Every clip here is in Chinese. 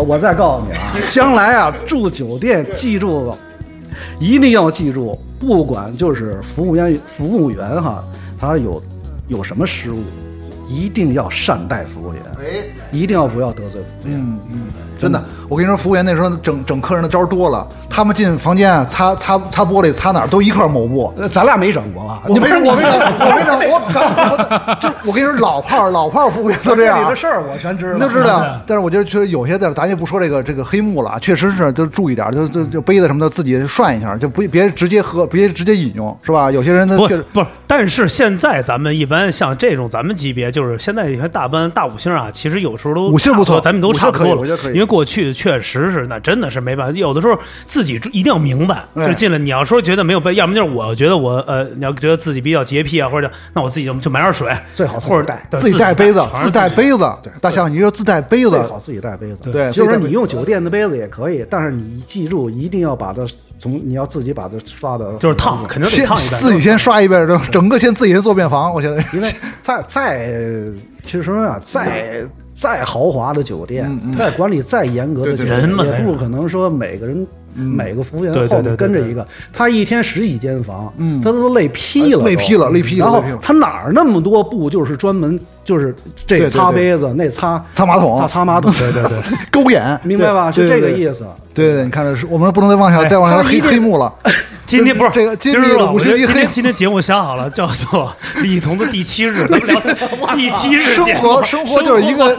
我我再告诉你啊，将来啊住酒店，记住，一定要记住，不管就是服务员服务员哈，他有有什么失误，一定要善待服务员，哎，一定要不要得罪服务员。嗯嗯，真的，我跟你说，服务员那时候整整客人的招多了，他们进房间啊，擦擦擦玻璃，擦哪儿都一块抹布。呃咱俩没整过吧？我 没整，我没整，我没整，我咱我这我跟你说，老炮儿老炮儿服务员都这样里的。事儿我全知道，你都知道，但是我觉得确实有些地儿，咱也不说这个这个黑幕了，啊，确实是就注意点儿，就就就杯子什么的自己涮一下，就不别直接喝，别直接饮用，是吧？有些人他不确实不是，但是现在咱们一般像这种咱们级别，就是现在有些大班大五星啊，其实有时候都五星不错咱们都差不多了五星可以我觉得可。以因为过去确实是那真的是没办法，有的时候自己一定要明白，哎就进来你要说觉得没有被，要么就是我觉得我呃，你要觉得自己比较洁癖啊，或者那我自己就就买点水，最好自己或者带自己带杯子，自带杯子。大象，你就自带杯子，最好自己带杯子。对就是自己带杯你用酒店的杯子也可以，但是你记住一定要把它从你要自己把它刷的就是烫，肯定得烫一遍。自己先刷一遍，整整个先自己先做便房。我现在因为再再其实啊，再再豪华的酒店，再管理再严格的酒店，也不可能说每个人。每个服务员后面跟着一个，他一天十几间房，嗯。他都累劈了，累劈了累劈了然后他哪儿那么多布，就是专门就是这擦杯子，那擦擦马桶。擦擦马桶，对对对，勾眼，明白吧？对是这个意思。对对，你看这是我们不能再往下哎再往下黑黑幕了。今天不是这个今日五星级黑今天今天节目想好了，叫做李彤的第七日，咱们聊 第七日生活生活就是一个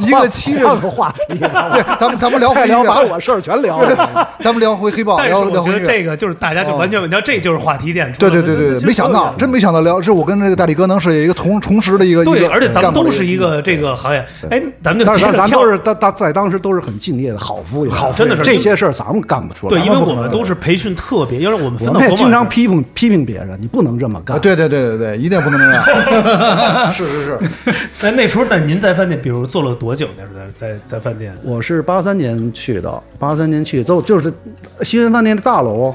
一个七日，的话题，对，咱们咱们聊太回聊把我事儿全聊了。咱们聊回黑豹，但是聊我觉得聊回。这个就是大家就完全，你知道这就是话题点出对来了。对对对对，没想到，真没想到聊，是我跟这个大力哥能是一个同同时的一个一对，个而且咱们都是一个这个行业。哎，咱们就但是咱咱接着跳都是当当在当时都是很敬业的好服务员，好真的是这些事儿咱们干不出来。对，因为我们都是培训特别，因为我们分我们也经常批评批评别人，你不能这么干。啊，对对对对对，一定不能这样。是 是是，那那时候，那您在饭店，比如做了多久？那时候在在在饭店，我是八三年去的，八三年去都就是西园饭店的大楼，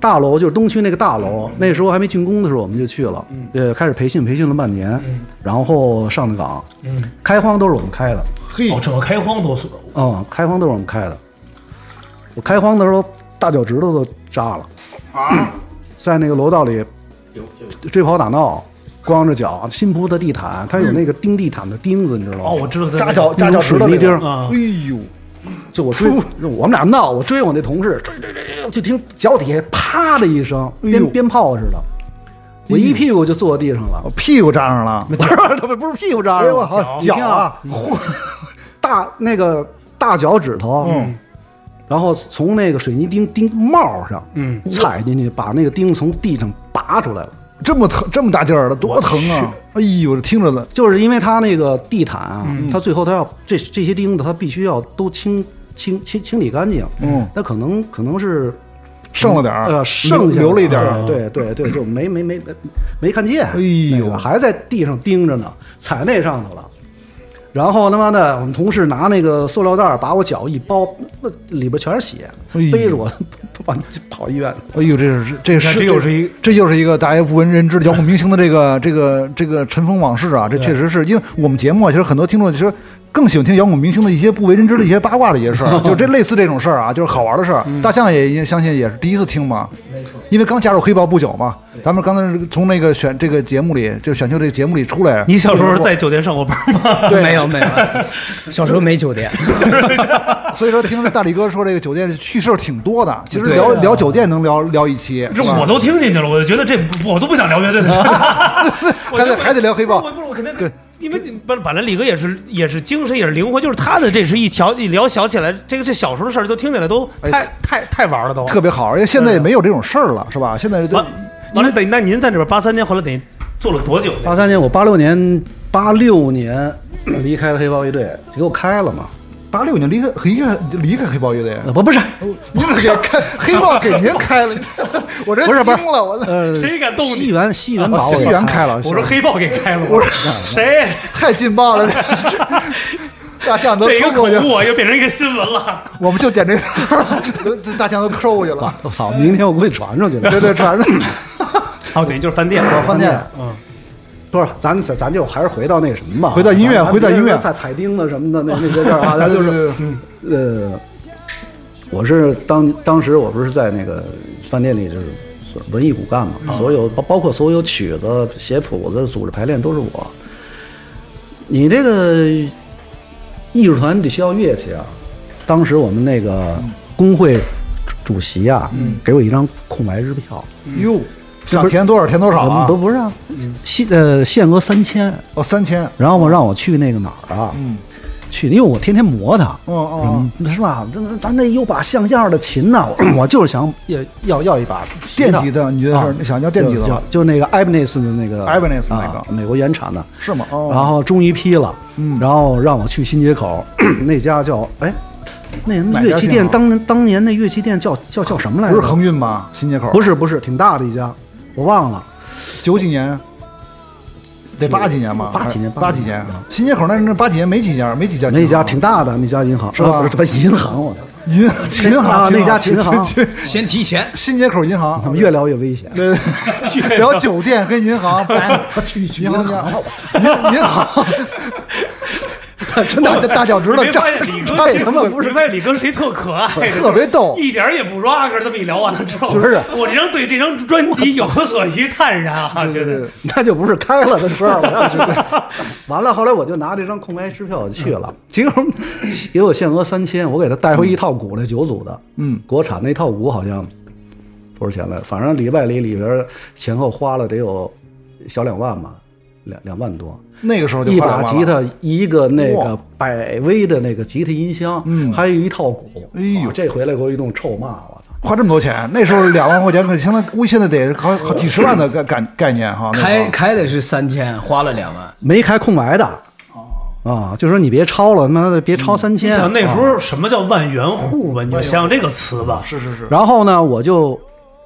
大楼就是东区那个大楼。那时候还没竣工的时候，我们就去了，呃，开始培训，培训了半年，然后上的岗，嗯，开荒都是我们开的，嘿哦，，整个开荒都是嗯，开荒都是我们开的。我开荒的时候，大脚趾头都扎了，在那个楼道里追跑打闹，光着脚，新铺的地毯，它有那个钉地毯的钉子，你知道吗？哦，我知道扎脚扎脚趾头水泥钉哎呦，就我追，我们俩闹，我追我那同事，追追追追，就听脚底下啪的一声，鞭鞭炮似的，我一屁股就坐地上了。我屁股扎上了，不是，不不是屁股扎上了，操，你听脚啊，嚯，大那个大脚趾头，嗯，然后从那个水泥钉钉帽上，嗯，踩进去，把那个钉从地上拔出来了。这么疼，这么大劲儿的，多疼啊！哎呦，这听着呢，就是因为它那个地毯啊，嗯它最后它要这这些钉子，它必须要都清清清清理干净。嗯，那可能可能是剩了点儿，呃，剩下留留了一点儿，对对对，就没没没没没看见，哎呦还在地上钉着呢，踩那上头了。然后他妈的，我们同事拿那个塑料袋儿把我脚一包，那里边全是血，背着我 把跑医院。哎呦，这是这是这又是一这又是一个大家不为人知的摇滚明星的这个这个这个尘封往事啊！这确实是因为我们节目啊，其实很多听众其实更喜欢听摇滚明星的一些不为人知的一些八卦的一些事儿，就这类似这种事儿啊，就是好玩的事儿。大象也也相信也是第一次听嘛，没错，因为刚加入黑豹不久嘛，咱们刚才从那个选这个节目里，就选秀这个节目里出来，你小时候在酒店上过班吗？对。没有没有，小时候没酒店，所以说听大李哥说这个酒店趣事儿挺多的，其实对聊聊酒店能聊聊一期，这我都听进去了，我就觉得这不我都不想聊乐队了，还得还得聊黑豹。我不是我肯定对，因为你本本来李哥也是也是精神也是灵魂，就是他的这是一条一聊小起来，这个这小时候的事儿就听起来都哎太太太玩了都。特别好，而且现在也没有这种事儿了，是吧？现在都完完了，等那您在这边八三年，后来等于做了多久呢？八三年，我八六年八六年离开了黑豹乐队，给我开了嘛？八六年离开离开离开黑豹乐队，呃不不是，您这给开黑豹给您开了，我这不是不是。惊了，我呃，谁敢动你？西园西园啊把我西园开了，我说黑豹给开了，我说 谁？太劲爆了，这大象都这个口抽过去，误啊，又变成一个新闻了。我们就捡这这大象都抠过去了，我操，明天我估计传出去了。对对，传着哦，等于就是饭店，我饭店嗯，不是，咱咱咱就还是回到那个什么吧，回到音乐咱回到音乐踩踩钉子什么的那那些事儿啊，咱就是对对对呃，我是当当时我不是在那个饭店里就是文艺骨干嘛，所有包包括所有曲子、写谱子、组织排练都是我。你这个艺术团得需要乐器啊。当时我们那个工会主主席啊，给我一张空白支票，哟，想填多少填多少啊不？不是啊，限呃限额三千，哦，三千，然后我让我去那个哪儿啊？嗯，去，因为我天天磨它。哦哦，嗯，是吧？咱咱得有把像样的琴呐、我 我就是想要要要一把电吉他，你觉得啊是想要电吉他吗？就就就那个 Ibanez 的那个 Ibanez 那个啊美国原产的，是吗？哦，然后终于批了，嗯然后让我去新街口 那家叫哎，那什么乐器店，当年当年那乐器店叫叫叫什么来着？不是恒运吗？新街口不是不是，挺大的一家，我忘了。九几年，得八几年吧？八几年八几年。新街口那那八几年没几家，没几家。那家挺大的，那家银行是吧啊不是什么银行，我 操银琴行啊那家琴行 先提钱，新街口银行他。们越聊越危险。对，聊酒店跟银行，白去银行，银银行，大大脚趾头你没发现李他妈不是你发现李哥谁特可爱，特别逗一点儿也不 rock。这么一聊完了之后，就是我这张对这张专辑有所于坦然啊，觉得那就不是开了的事儿，我要去。完了，后来我就拿这张空白支票我就去了，结果给我限额三千，我给他带回一套鼓来九组的，嗯，国产那套鼓好像多少钱来？反正里外里里边前后花了得有小两万吧，两两万多。那个时候就一把吉他，一个那个百威的那个吉他音箱，嗯还有一套鼓。哎呦这回来给我一顿臭骂，我操！花这么多钱，那时候两万块钱可相当，估计现在得好好几十万的概概概念哈。开开的是三千，花了两万。没开空白的。啊，就说你别超了，他妈的别超三你千。想那时啊候什么叫万元户吧？你就想想这个词吧。是是是，然后呢，我就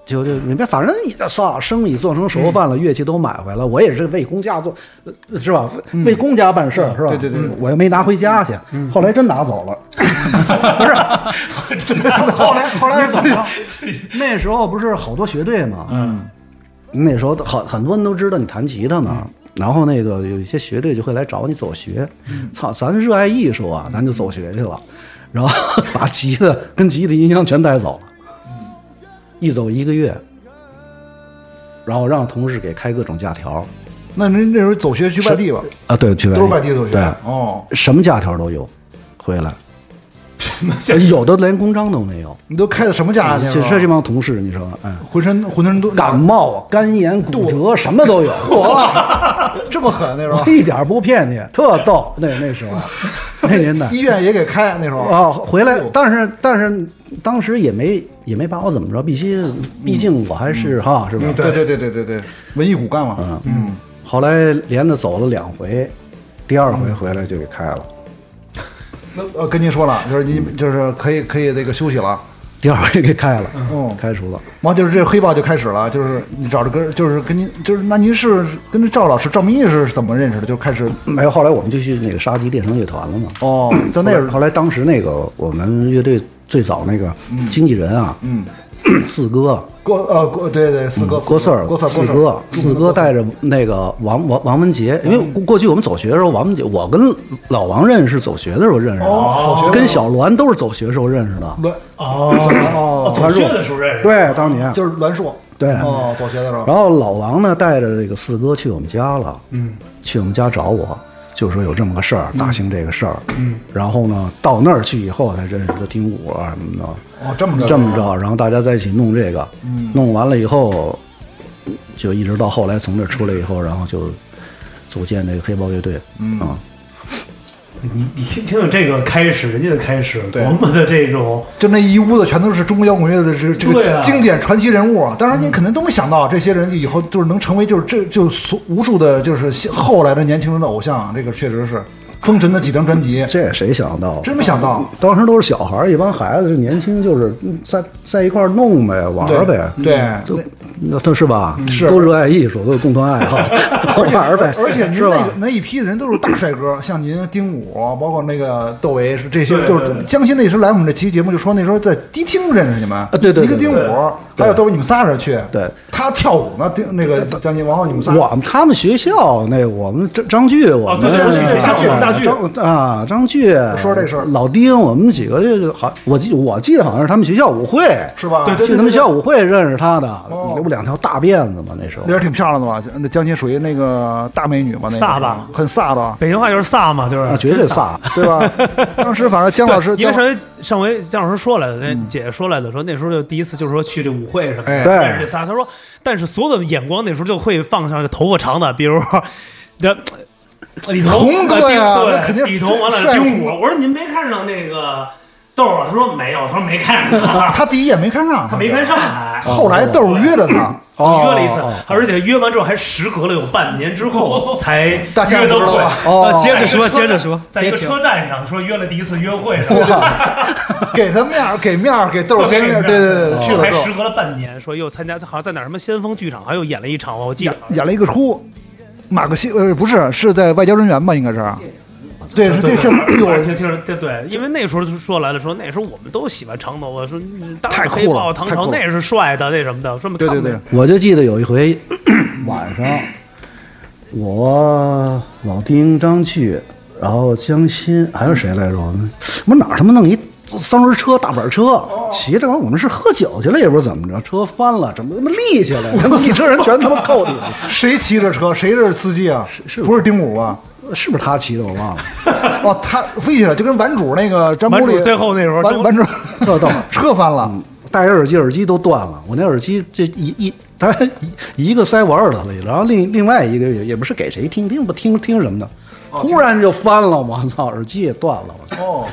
就就你别，反正你算了，生意做成熟饭了，乐器都买回来，我也是为公家做，呃是吧？为为公家办事儿，是吧？对对对嗯我又没拿回家去，后来真拿走了，不是？后来后来怎么着？那时候不是好多学队嘛？嗯。那时候很很多人都知道你弹吉他嘛，然后那个有一些学队就会来找你走学，操，咱热爱艺术啊，咱就走学去了，然后 把吉他跟吉他音箱全带走了，一走一个月，然后让同事给开各种假条那您那时候走学去外地吧？啊，对，去都是外地走学。对，哦，什么假条都有，回来，什么有的连公章都没有，你都开的什么家去？就这这帮同事，你说，哎，浑身浑身都感冒、肝炎、骨折，什么都有，嚯，这么狠那时候，一点不骗你，特逗。那那时候，那年代 医院也给开那时候。啊，回来，但是但是当时也没也没把我怎么着，必须，毕竟我还是哈，是吧？对对对对对对，文艺骨干嘛。嗯，后来连着走了两回，第二回回来就给开了，那呃跟您说了，就是您就是可以可以那个休息了。第二回给开了，嗯开除了。完就是这黑豹就开始了，就是你找着跟就是跟您就是那您是跟赵老师赵明义是怎么认识的？就开始没有，后来我们就去那个沙棘电声乐团了嘛。哦，在那后儿后来当时那个我们乐队最早那个经纪人啊，嗯，四哥，郭呃郭对对四哥郭四儿，郭四四哥，四哥带着那个王王王文杰，因为过过去我们走学的时候，王文杰，我跟老王认识是走学的时候认识的，跟 小栾都是走学时候认识的。栾哦哦走学的时候认识。对，当年。就是栾硕。对。哦走学的时候。然后老王呢带着这个四哥去我们家了，嗯，去我们家找我，就说有这么个事儿，大兴这个事儿，嗯，然后呢到那儿去以后才认识的丁武啊什么的，哦这么着。这么着，然后大家在一起弄这个，嗯，弄完了以后，就一直到后来从这儿出来以后，然后就组建这个黑豹乐队，嗯。啊，你你听听听这个开始，人家的开始，对多么的这种就那一屋子全都是中国摇滚乐的这这个经典传奇人物啊！当然，您肯定都没想到，这些人以后就是能成为就是这就所无数的就是后来的年轻人的偶像。这个确实是封神的几张专辑，这谁想到？真没想到。当时都是小孩儿，一帮孩子，就年轻，就是在在一块儿弄呗，玩儿呗，对，就那那他是吧？是都热爱艺术，都有共同爱好，玩儿呗。而且 您那个？那一批的人都是大帅哥，像您、丁武，包括那个窦唯，是这些就是。江西那时候来我们这期节目就说那时候在迪厅认识你们，啊对对对一个丁武，还有窦唯，你们仨人去，对，他跳舞呢，丁那个江鑫，然后你们仨，我们他们学校那我们张张炬，我们对对对张啊张炬说这事儿老丁，我们几个这个好，我记我记得好像是他们学校舞会，是吧？对去他们学校舞会认识他的，那不两条大辫子嘛，那时候那人挺漂亮的吧？那江鑫属于那个大美女嘛？那飒吧很飒的，北京话就是飒嘛，就是啊，绝对飒。对吧？当时反正江老师，姜因为上回上回姜老师说来的，那姐姐说来的，说那时候就第一次就是说去这舞会什么的，哎对认识这仨。他说，但是所有的眼光那时候就会放上这头发长的，比如说这李彤、红哥呀呃那肯定对，李彤完了帅丁武。我说您没看上那个豆儿啊？他说没有，他说没看上他，他第一眼没看上，他没看上还。后来豆儿约了他，哦约了一次哦，而且约完之后还时隔了有半年之后才 约的。哦啊接着说，接着说，在一个车站上说约了第一次约会什么的，给他面儿，给面儿，给豆儿先面儿，对对对，去了还时隔了半年，说又参加，好像在哪儿什么先锋剧场，好像又演了一场，我记得。演了一个出，马克西呃不是是在外交人员吧？应该是，对，是这是有听听对对，因为那时候说来了，说那时候我们都喜欢长头发，说嗯当然太酷黑豹了太酷了唐朝那是帅的那什么的，说明对对对我就记得有一回 晚上，我老丁、张旭，然后江欣，还有谁来着？我们我哪儿他妈弄一三轮车、大板车，骑着完我们是喝酒去了，也不知道怎么着，车翻了，怎么他妈立起来了？一车人全他妈扣地上，谁骑着车？谁是司机啊？是不是丁武吧？是不是他骑的？我忘了。哦，他飞起来就跟顽主那个詹姆里最后那时候就顽顽主特逗 车翻了，戴着耳机，耳机都断了。我那耳机这一一，他一一个塞我耳朵里，然后另另外一个也也不是给谁听，听不听听什么的，突然就翻了，我操，耳机也断了，我操，哦，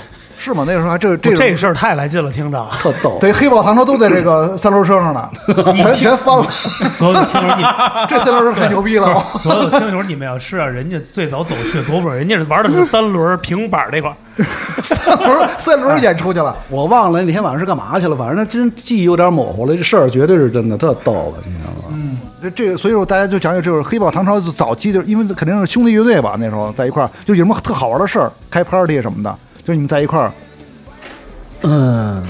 是吗？那个时候还这这这种事儿太来劲了，听着。特逗。对黑豹唐朝都在这个三轮车上呢，全全翻了。所有的听友，你 这三轮车太牛逼了，所有的听友，你们要知道，人家最早走去多不人家是玩的是三轮平板那块儿，三轮三轮演出去了。我忘了那天晚上是干嘛去了，反正那真记忆有点模糊了。这事儿绝对是真的，特逗了，你知道吗？这这个，所以说大家就讲讲，就是黑豹唐朝早期，就是因为肯定是兄弟乐队吧，那时候在一块儿，就有什么特好玩的事儿，开 party 什么的，就是你们在一块儿，嗯，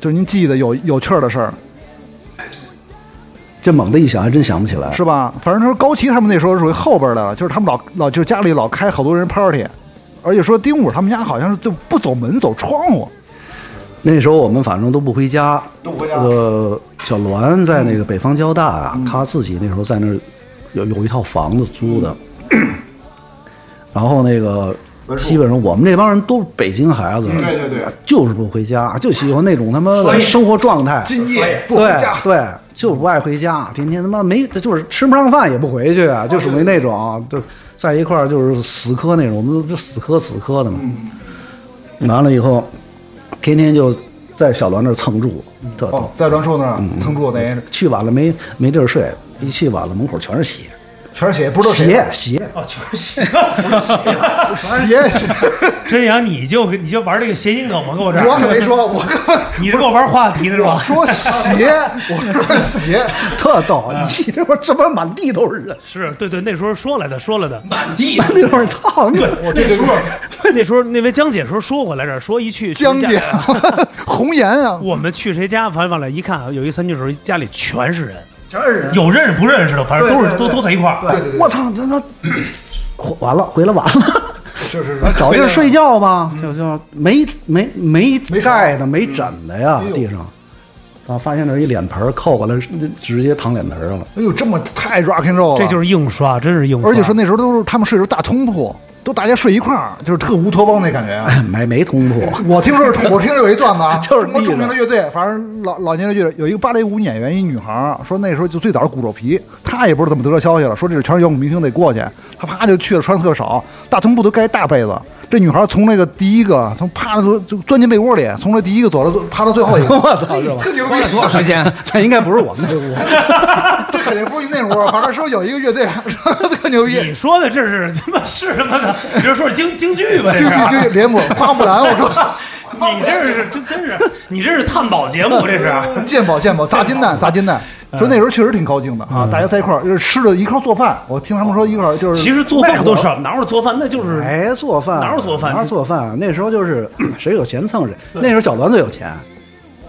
就是您记得有有趣儿的事儿，这猛的一想还真想不起来。是吧？反正说高旗他们那时候属于后边的了，就是他们老老就是家里老开好多人 party，而且说丁武他们家好像是就不走门走窗户，那时候我们反正都不回家，都不回家。呃，小栾在那个北方交大啊，他自己那时候在那儿有有一套房子租的，然后那个基本上我们这帮人都是北京孩子，对对对，就是不回家，就喜欢那种他妈的生活状态，今夜不回对家。对，就不爱回家，天天他妈没就是吃不上饭也不回去啊，就属于那种就在一块儿就是死磕那种，我们都死磕死磕的嘛。完了以后，天天就在小栾那儿蹭住，特在栾树那儿蹭住那去晚了没没地儿睡，一去晚了门口全是血，全是鞋，不知道谁鞋鞋，哦，全是鞋。鞋，真阳，你就你就玩这个谐音梗吗？跟我这儿，我可没说，我 你是跟我玩话题呢是我吧？说鞋，我说鞋，特逗。你这会儿这边满地都是人，是对对，那时候说来的，说来的。满地满地都是操！对，我这个那时候那位江姐时候说过来着，说一去江姐，红颜啊，我们去谁家，反正完了，一看有一三居室，家里全是人，全是人。有认识不认识的，反正都是都都在一块儿。对对对我操，他妈 完了，回来晚了。是是是，找地儿睡觉吧，就就没没没没盖的，没枕的呀地上。啊，发现那一脸盆儿扣过来，直接躺脸盆上了。哎呦，这么太 rock and roll 了，这就是硬刷，真是硬刷。而且说那时候都是他们睡的时候大通铺，都大家睡一块儿，就是特乌托邦那感觉啊。没没通铺，我听说是，我听说有一段子啊，就是中国著名的乐队，反正老老年的乐队有一个芭蕾舞演员，一女孩儿，说那时候就最早是骨肉皮，她也不知道怎么得到消息了，说这是全是摇滚明星得过去，她啪就去了，穿的特少，大通铺都盖大被子。这女孩从那个第一个，从趴着就钻进被窝里，从那第一个走到趴到最后一个，我操，是吧？特牛逼花。了多少时间？那应该不是我们那屋。这肯定不是那屋，反正说有一个乐队 特牛逼，你说的这是他妈是什么的？你就说是京京剧吧？京是剧剧联播花木兰，我说你这是真真是你这是探宝节目，这是。鉴宝鉴宝砸金蛋砸金蛋，说那时候确实挺高兴的啊，大家在一块儿就是吃的一块儿做饭，我听他们说一块儿就是其实做饭都少，哪有做饭？那就是哎，做饭哪有做饭哪有做饭？那时候就是 谁有钱蹭谁。那时候小栾最有钱，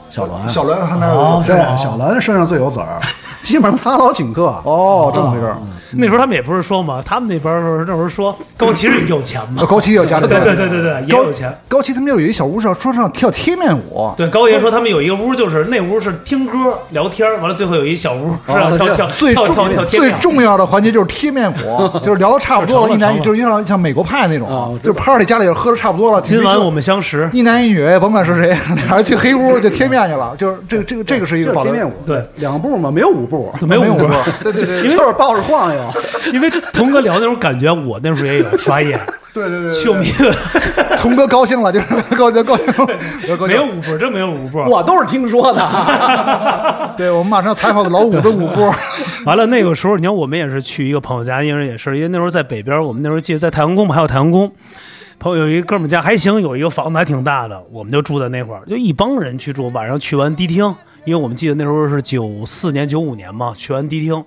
小栾，小栾他那儿哦有对，小栾身上最有子儿，基本上他老请客。哦，这么回事儿。那时候他们也不是说嘛，他们那边儿说那时候说高旗是有钱嘛，高旗有家里对对对对对，也高有钱。高旗他们有一小屋上说上跳贴面舞，对，高爷说他们有一个屋，就是那屋是听歌聊天儿，完了最后有一小屋是让跳跳最重跳跳跳最重要的环节就是贴面舞，就是聊的差不多了，一男一成了就是像像美国派那啊种就 party 家里喝的差不多了，今晚我们相识。一男一女，甭管是谁，俩人去黑屋就贴面去了，就是这个这个这个是一个贴面舞，对，两步嘛，没有五步，没有舞步 对对对因为就是抱着晃悠。因为童哥聊那种感觉，我那时候也有刷夜，对对对秀迷童哥高兴了，就是高兴高兴，没有五步，真没有五步。我都是听说的。对我们马上要采访老五的五步，完了那个时候，你看我们也是去一个朋友家，因为也是因为那时候在北边，我们那时候记得在太阳宫嘛，还有太阳宫。朋友有一个哥们儿家还行，有一个房子还挺大的，我们就住在那块儿，就一帮人去住。晚上去完迪厅，因为我们记得那时候是九四年、九五年嘛，去完迪厅，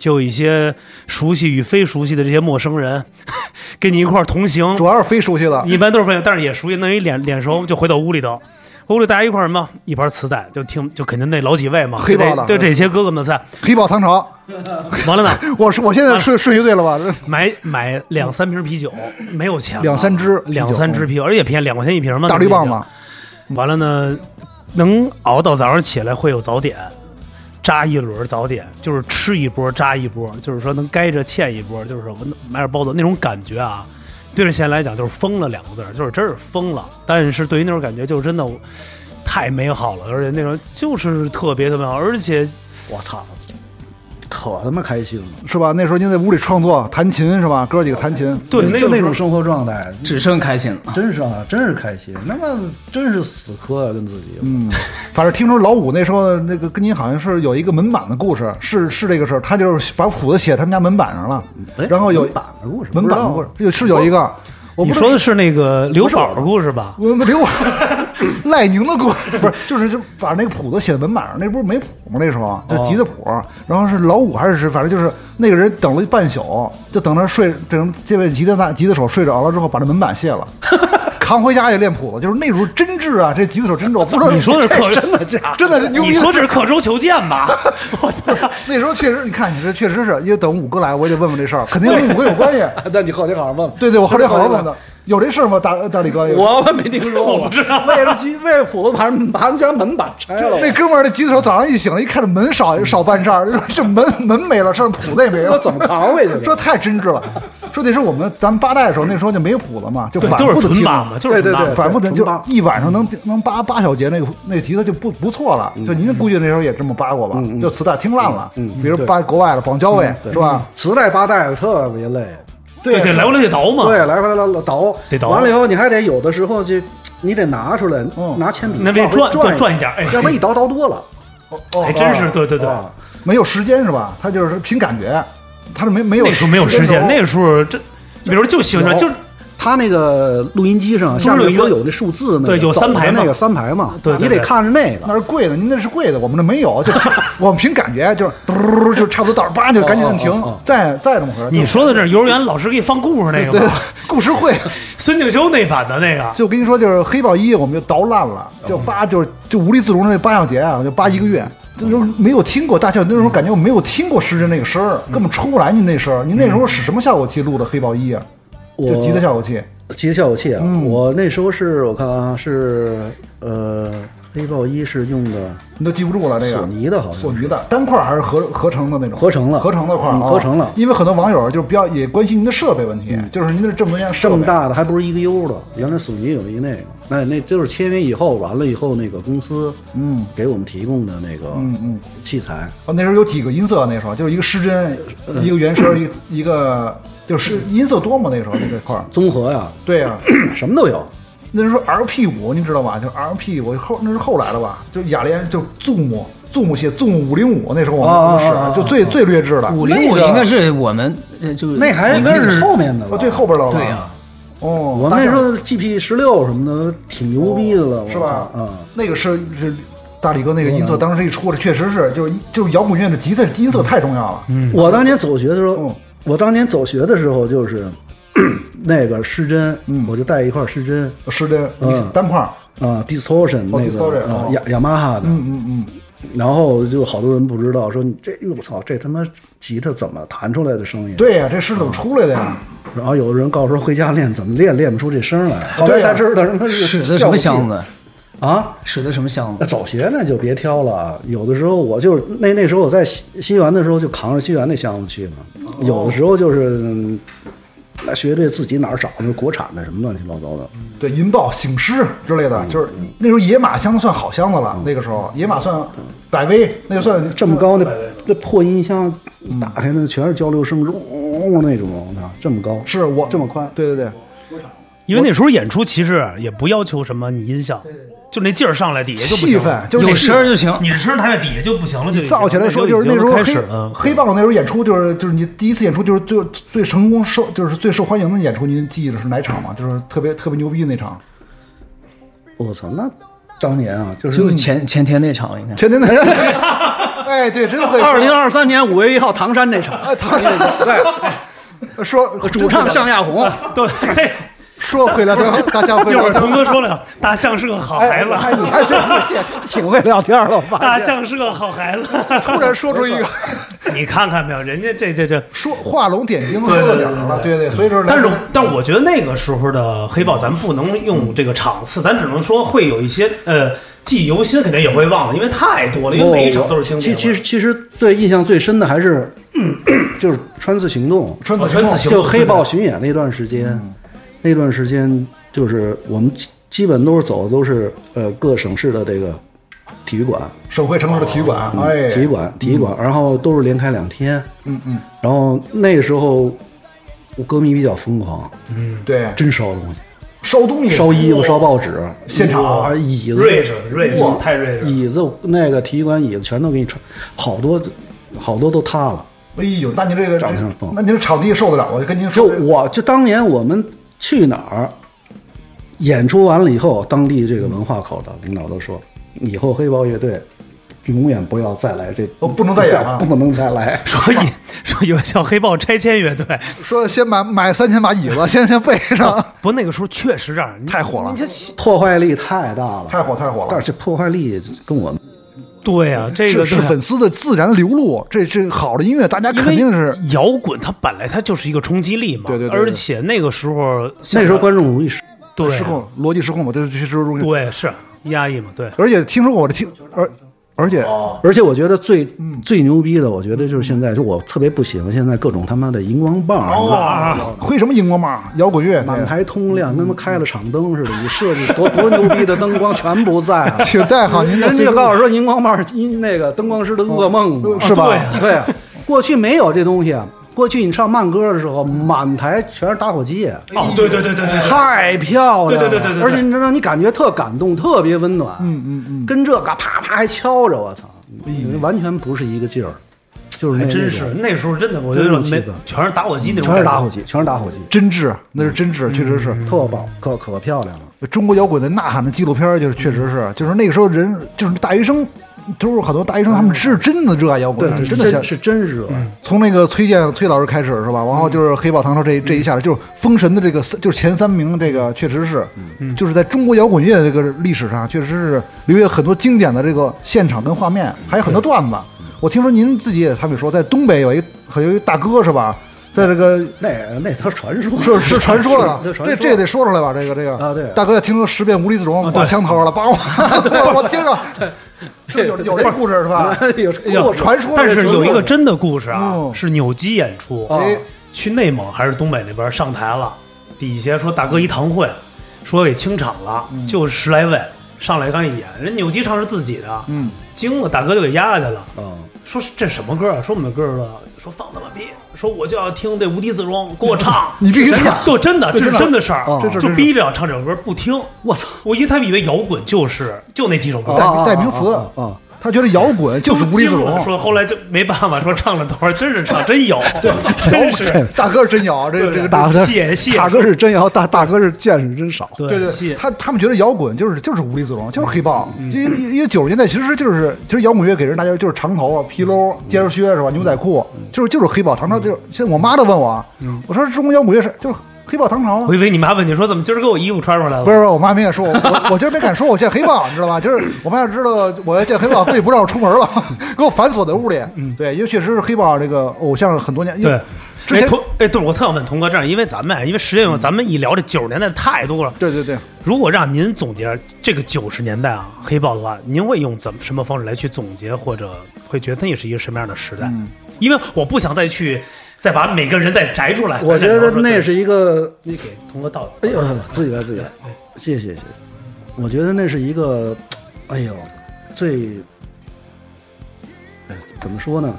就有一些熟悉与非熟悉的这些陌生人 跟你一块儿同行，主要是非熟悉的，一般都是朋友，但是也熟悉，那一脸脸熟，就回到屋里头。屋里大家一块儿什么，一盘磁带，就听，就肯定那老几位嘛，黑豹的就这些哥哥们的菜。黑豹唐朝，完了呢，我是我现在顺顺序对了吧？买买两三瓶啤酒，没有钱了，两三支两三支啤酒，而且便宜，两块钱一瓶嘛，大绿棒嘛，完了呢，能熬到早上起来会有早点，扎一轮早点，就是吃一波扎一波，就是说能该着欠一波，就是我买点包子那种感觉啊。对着现在来讲就是疯了两个字，就是真是疯了。但是对于那种感觉，就是真的太美好了，而且那种就是特别特别好，而且我操，可他妈开心了。是吧？那时候您在屋里创作弹琴是吧？哥几个弹琴，对就那种生活状态，只剩开心了。真是啊，真是开心。那么真是死磕啊，跟自己。嗯，反正听说老五那时候那个跟您好像是有一个门板的故事，是是这个事儿，他就是把谱子写他们家门板上了，哎然后有门板的故事，门板的故事，有是有一个，我说的是那个刘宝的故事吧？我们刘 赖宁的歌不是，就是就把那个谱子写在门板上，那不是没谱吗？那时候就吉他谱，然后是老五还是是，反正就是那个人等了半宿，就等着睡，等这位吉他大吉他手睡着了之后，把这门板卸了。扛回家也练谱子，就是那时候真挚啊！这吉他手真挚，我不知道你说的是刻真的假的？真的是牛逼你说这是刻舟求剑吧？我操！那时候确实，你看你这确实是，因为等五哥来，我也得问问这事儿，肯定跟五哥有关系。那你后天好好问问。对对，我后天好好问的，有这事儿吗？大大李哥，我我没听说过，我不知道为了吉，为了谱子把人把人家门板拆了。那哥们儿那吉他手早上一醒来，一看这门少少半扇儿，这门门没了，上谱子也没了，我怎么扛回去的说太真挚了。说那时候我们咱们八代的时候，那时候就没谱子嘛，就反复的听。嘛，就是对对对反复的就一晚上能能扒八小节，那个那个吉他就不不错了。就您估计那时候也这么扒过吧？就磁带听烂了，比如扒国外的邦交委是吧？磁带八代特别累，对对，来回来得倒嘛。对，来回来来倒，得倒完了以后，你还得有的时候就你得拿出来嗯，拿铅笔那边往回转转转一点哎要不然一倒倒多了。哦哦还真是，对对对。啊没有时间是吧？他就是凭感觉，他是没没有那时候没有时间，那个时候这，比如就喜欢有就是他那个录音机上下面不是有那数字那个对有三排那个三排嘛，对对你得看着那个。那是贵的，您那是贵的，我们这没有，就我们凭感觉，就是嘟，就差不多到叭就赶紧摁停再再这么回事。你说的这是幼儿园老师给你放故事那个对吗？故事会，孙敬修那版的那个，就跟你说，就是黑豹一，我们就捣烂了，就扒就是就无地自容的那八小节啊，就扒一个月。那时候没有听过大笑，那时候感觉我没有听过失真那个声儿，根本出不来您那声儿。您那时候使什么效果器录的黑豹一啊？就吉他效果器。吉他效果器啊，嗯我那时候是我看啊是呃黑豹一是用的你都记不住了，这个索尼的好像索尼的单块还是合合成的那种？合成了合成的块儿、嗯啊合成了因为很多网友就比较也关心您的设备问题，就是您的这么多年设备这么大的还不是一个 U 的，原来索尼有一个那个，那那就是签约以后完了以后那个公司嗯给我们提供的那个嗯嗯。器材，哦，那时候有几个音色，那时候就是一个失真，一个原声，一个一个就是音色多嘛，那时候那个块儿。综合呀，对呀、什么都有。那时候 RP 五您知道吧？就是 LP 五后那是后来的吧？就雅联就 Zoom Zoom 系 Zoom 五零五，那时候我们使、啊啊啊啊就最最劣质的。五零五应该是我们呃就那还应该是后面的了哦，最后边的了吧。对呀，哦，我那时候 GP 十六什么的挺牛逼的了，我是吧操啊，那个是是大力哥那个音色当时一出来，确实是就是就是摇滚乐的吉他音色太重要了。嗯，我当年走学的时候嗯，我当年走学的时候就是 那个失真，嗯我就带一块失真失真，嗯单块儿，啊，distortion 那 Distortion，个雅雅马哈的，嗯嗯嗯，然后就好多人不知道，说你这，我操，这他妈吉他怎么弹出来的声音？。对呀，这是怎么出来的呀？然后有的人告诉说回家练，怎么练练不出这声来？后来才知道他妈是什么箱子？啊？使的什么箱子？那走学那就别挑了，有的时候我就那那时候我在西西园的时候就扛着西园那箱子去嘛，有的时候就是嗯那乐队自己哪儿找那国产的什么乱七八糟的，对，银豹、醒狮之类的，就是那时候野马箱子算好箱子了。那个时候野马算百威，那个算这么高那那破音箱一打开那全是交流声，嗡那种的，这么高，是我这么宽，对对对，因为那时候演出其实也不要求什么你音响，就那劲儿上来底下就不气行了。有氛就是那声儿就行。你的声抬在底下就不行了，就已经造起来说就是那时候开黑始了。黑豹那时候演出就是就是你第一次演出就是最最成功受就是最受欢迎的演出，您记得是哪场吗？就是特别特别牛逼那场，我操，那当年啊，就是就前前天那场，应该前天那场，哎对，真会说二零二三年五月一号唐山那场，唐山那场对说 主唱向亚红，对，这说 会聊天，大家会一会儿聊天童哥说了，大象是个好孩子，哎，你看这这挺会聊天了，我发现。大象是个好孩子。突然说出一个 你看看没有，人家这这这，说画龙点睛说到点了，对对，所以说但是但我觉得那个时候的黑豹，咱不能用这个场次，咱只能说会有一些呃记忆犹新，肯定也会忘了，因为太多了，因为每一场都是经典。其其实其实最印象最深的还是就是穿刺行动，哦川子行动就黑豹巡演那段时间，那段时间就是我们基基本都是走的都是呃各省市的这个体育馆，省会城市的体育馆，哎，体育馆体育馆，然后都是连开两天，嗯嗯，然后那个时候我歌迷比较疯狂，嗯。对，真烧东西，烧东西，烧衣服、烧报纸，现场啊。椅子、睿智，睿智，太睿智了。椅子那个体育馆椅子全都给你穿，好多好多都塌了。哎呦，那你这个长得像疯那您这场地受得了？我就跟您说就说，我就当年我们去哪儿？演出完了以后，当地这个文化口的领导都说，以后黑豹乐队永远不要再来这，哦不能再演了。不能再来。说以说有叫黑豹拆迁乐队，说先买买三千把椅子，先 先备上，不，那个时候确实让人太火了。破坏力太大了，太火太火了。但是这破坏力跟我对啊，这个是是粉丝的自然流露，这这好的音乐，大家肯定是摇滚，它本来它就是一个冲击力嘛，对对对对。而且那个时候那时候观众容易失对失控，逻辑失控嘛，这这是容易。对是压抑嘛，对，而且听说过我这听，而而且而且我觉得最、最牛逼的，我觉得就是现在，就我特别不喜欢现在各种他妈的荧光棒啊，挥什么荧光棒，摇滚乐，满台通亮，跟他妈开了场灯似的，你设计多多牛逼的灯光全不在了。请带好您的人家就告诉说荧光棒是因那个灯光师的噩梦嘛，是吧？对啊，过去没有这东西啊。过去你唱慢歌的时候，满台全是打火机，哦，对对对对对，太漂亮了。对对对对对对。而且你知道，你感觉特感动，特别温暖。嗯嗯嗯，跟这嘎啪啪还敲着，我操，完全不是一个劲儿，就是那还真是那时候真的，我觉得没全是打火机那种，全是打火，机，全是打火机，真挚，那是真挚，确实是。特棒，可可漂亮了。中国摇滚的呐喊的纪录片，就是确实是，就是那个时候人，就是大学生，都是很多大学生，他们是真的热爱摇滚，对，真的想是真热爱。从那个崔健崔老师开始是吧？然后就是黑豹唐朝这这一下来，就是封神的这个就是前三名，这个确实是，就是在中国摇滚乐这个历史上，确实是留下很多经典的这个现场跟画面，还有很多段子。我听说您自己也他们说，在东北有一有一大哥是吧？在这个那那都是传说，是是传说了，这这得说出来吧？这个这个啊对大哥要听说十遍无地自容，把枪掏了，把我我听着，是有有这故事是吧？有有传说，但是有一个真的故事啊嗯，是扭机演出，去内蒙还是东北那边上台了，底下说大哥一堂会，说给清场了，就十来位上来刚一演，人扭机唱是自己的，嗯，惊了，大哥就给压下去了。啊，说这什么歌啊？说我们的歌了，说放他妈屁！说我就要听这无地自容，给我唱，你必须唱。就，真的，这是真的。事儿。哦，这是就逼着要唱这首歌，不听。我操，我一他以为摇滚就是就那几首歌，带啊代名词啊啊啊他觉得摇滚就是无地自容。说后来就没办法，说唱了多少，真是唱，真有，真是。大哥是真摇，这个这个大哥谢谢。大哥是真摇，大大哥是见识真少。对对，他他们觉得摇滚就是就是无地自容，就是黑豹。因为因为九十年代其实就是其实摇滚乐给人大家就是长头啊、皮褛、尖儿靴是吧？牛仔裤就是就是黑豹唐朝，就是现在我妈都问我，我说中国摇滚乐是就是黑豹唐朝啊我。以为你妈问你说怎么今儿给我衣服穿出来了？不是，不是，我妈没敢说，我 我我今儿没敢说我见黑豹，你知道吧？就是我妈要知道我要见黑豹，估计不让我出门了，给我反锁在屋里。嗯对，因为确实是黑豹这个偶像很多年，对。之前哎，童哎，对，我特想问童哥这样，因为咱们因为时间有，咱们一聊这九十年代太多了。对对对，如果让您总结这个九十年代啊黑豹的话，您会用怎么什么方式来去总结，或者会觉得那是一个什么样的时代？嗯因为我不想再去再把每个人再摘出来。我觉得那是一个，你给童哥倒，哎呦，自己来自己来，谢谢谢谢。我觉得那是一个，哎呦，最，哎怎么说呢？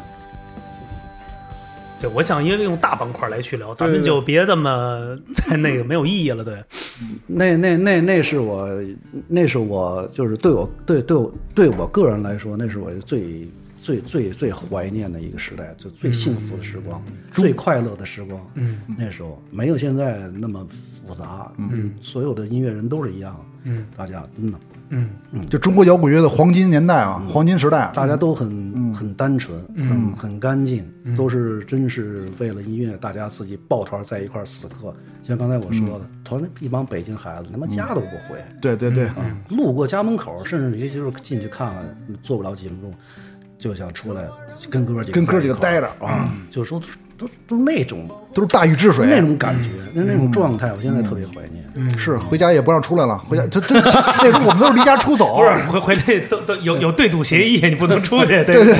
对，我想因为用大板块来去聊，咱们就别这么 在那个没有意义了。对，那那那那是我，那是我，就是对我对对我对我个人来说，那是我最最最最怀念的一个时代，就最幸福的时光，最快乐的时光。嗯，那时候没有现在那么复杂，嗯，所有的音乐人都是一样的，嗯，大家真的嗯嗯，就中国摇滚乐的黄金年代啊，黄金时代。大家都很、很单纯，很很干净，都是真是为了音乐，大家自己抱团在一块儿死磕。像刚才我说的，同样一帮北京孩子，他妈家都不回。对对对，啊，路过家门口，甚至于就是进去看看，坐不了几分钟，就想出来跟哥几个跟哥几个待着啊，就说都都那种都是大禹治水，那种感觉，那那种状态，我现在特别怀念。是回家也不让出来了，回家他他 那时候我们都是离家出走，不是回回来都都有有对赌协议，你不能出去。对对。对，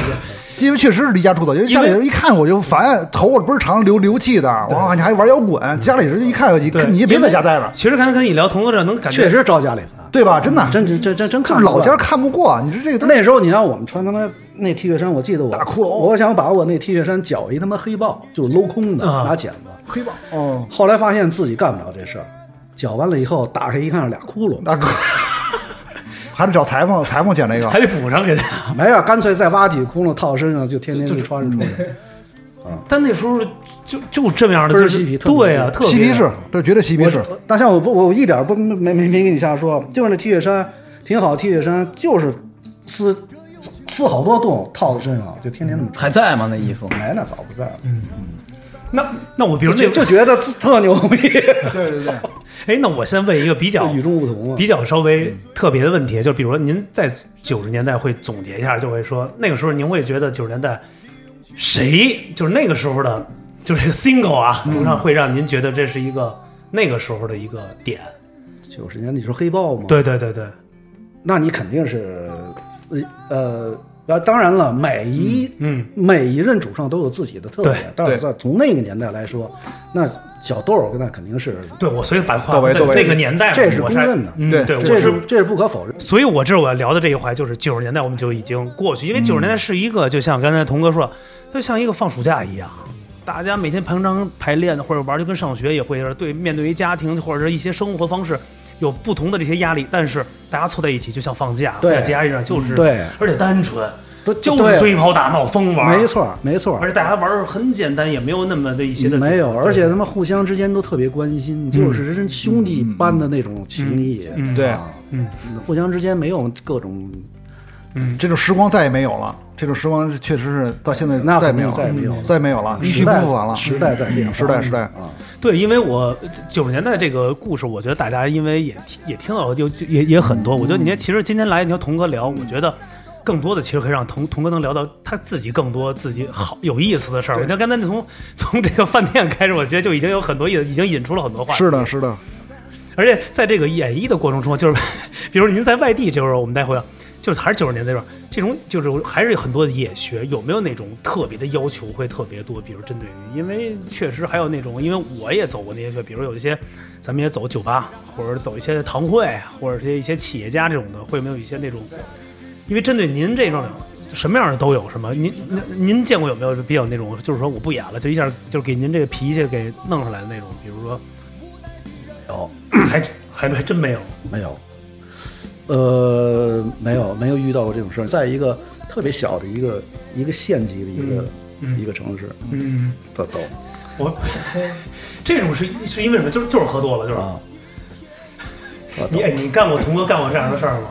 因为确实是离家出走，因为家里人一看我就烦，头发倍儿长，流流气的，哇，你还玩摇滚，家里人一看你对你也别在家待着，其实刚才跟你聊童哥这能感觉确实招家里烦，对吧？真的，真真真真真就是老家看不过，你说这个那时候你让我们穿他妈那 T 恤衫，我记得我大骷髅我想把我那 T 恤衫绞一他妈黑豹，就是镂空的，啊拿剪子。黑豹哦，后来发现自己干不了这事儿，绞完了以后打开一看是俩窟窿，大哥，还得找裁缝，裁缝剪这个，还得补上给他。没有，干脆再挖几个窟窿套身上，就天天就穿着出去。但那时候就就这么样的，就是嬉皮特别对呀，特别嬉皮士，这绝对嬉皮士，我但像我不，我一点不没没没跟你瞎说，就是那 T 恤衫挺好，T 恤衫就是撕撕好多洞套在身上，就天天那么穿。还在吗？那衣服？没，那早不在了，那那我比如那就就觉得自特牛逼，对对对，哎，那我先问一个比较与众不同啊。比较稍微特别的问题，就比如说您在九十年代会总结一下，就会说那个时候您会觉得九十年代谁就是那个时候的，就是这个 single 啊，主唱会让您觉得这是一个那个时候的一个点。九十年你说黑豹吗？，对对对对，那你肯定是，呃呃，当然了，每一嗯每一任主唱都有自己的特点对，但是在从那个年代来说，那小豆儿那肯定是，对，我所以把话那个年代，这是我公认的嗯对对，这是这是不可否认。所以，我这我要聊的这一环就是九十年代，我们就已经过去，因为九十年代是一个，就像刚才童哥说，就像一个放暑假一样，大家每天平常排练或者玩，就跟上学也会是对面对于家庭或者是一些生活方式有不同的这些压力，但是大家凑在一起就像放假，对。在家一样，就是对。而且单纯，都就是追跑打闹疯玩，没，错没错。而，且大家玩很简单，也没有那么的一些的没有，而且他们互相之间都特别关心，就是真兄弟般的那种情谊。嗯对。啊嗯。互相之间没有各种，嗯这种时光再也没有了，这种时光确实是到现在那再没有了，再没有了再没有了，一去不复返了，时代在变，时代时代啊，对，因为我九十年代这个故事，我觉得大家因为也也听到就也也很多。我觉得你看，其实今天来你和童哥聊，我觉得更多的其实可以让童童哥能聊到他自己更多自己好有意思的事儿。我觉得刚才那从从这个饭店开始，我觉得就已经有很多意思，已经引出了很多话题。是的，是的，而且在这个演绎的过程中，就是 比如您在外地这会儿，我们待会儿就是还是九十年代这种这种，就是还是有很多的野学，有没有那种特别的要求会特别多？比如针对于，因为确实还有那种，因为我也走过那些学，比如有一些咱们也走酒吧，或者走一些堂会，或者是一些企业家这种的，会有没有一些那种？因为针对您这种。什么样的都有，是吗？您您您见过有没有比较那种，就是说我不演了，就一下就是给您这个脾气给弄出来的那种？比如说，有还还还真没有。没有？呃，没有没有遇到过这种事儿，在一个特别小的一个一个县级的一个、嗯一个城市，嗯，特逗我 这种是是因为什么？就是就是喝多了，就是啊。你你干过童哥干过这样的事儿吗？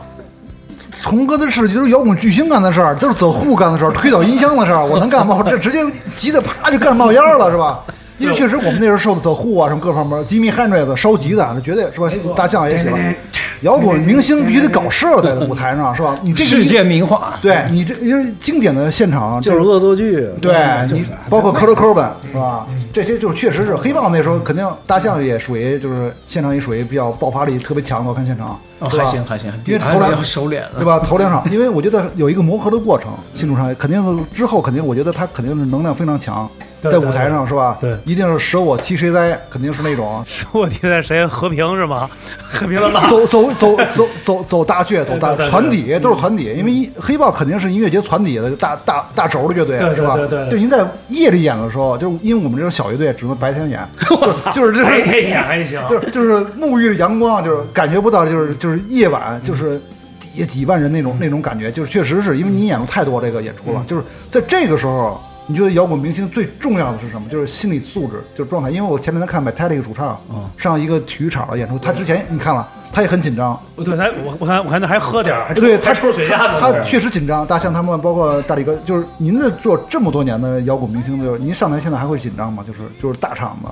童哥的事就是摇滚巨星干的事儿，就是走户干的事儿，推倒音箱的事儿，我能干吗？我这直接急得啪就干冒烟了，是吧？因为确实我们那时候受的走户啊什么各方面，，Jimmy Hendrix 烧吉的，那绝对是吧？大象也喜欢。摇滚明星必须得搞事儿在舞台上，是吧？你这个世界名画，对你这因为经典的现场就是恶作剧，对你包括科特·科本是吧？这些就是确实是黑豹那时候肯定大象也属于就是现场也属于比较爆发力特别强的，我看现场还行还行，因为头两还比较收敛了，对？吧？头两场，因为我觉得有一个磨合的过程，新主唱肯定之后肯定，我觉得他肯定是能量非常强，在舞台上是吧？对一定是舍我其谁哉，肯定是那种 舍我其在谁和平是吗？和平走走走走走走大穴，走大船底都是船底，因为一黑豹肯定是音乐节船底的大大大轴的乐队，是吧？对对对就您在夜里演的时候，就是因为我们这种小乐队只能白天演，就是就是白天演还行，就是就是沐浴着阳光，就是感觉不到，就是就是夜晚，就是底下几万人那种那种感觉，就是确实是因为你演了太多这个演出了，就是在这个时候，你觉得摇滚明星最重要的是什么？就是心理素质，就是状态。因为我前两天看 Metallica 主唱上一个体育场的演出，他之前你看了，他也很紧张，对他我我看我看他还喝点儿，还对他抽雪茄呢，他确实紧张。大象他们包括大力哥，就是您在做这么多年的摇滚明星，就是您上台现在还会紧张吗？就是就是大场子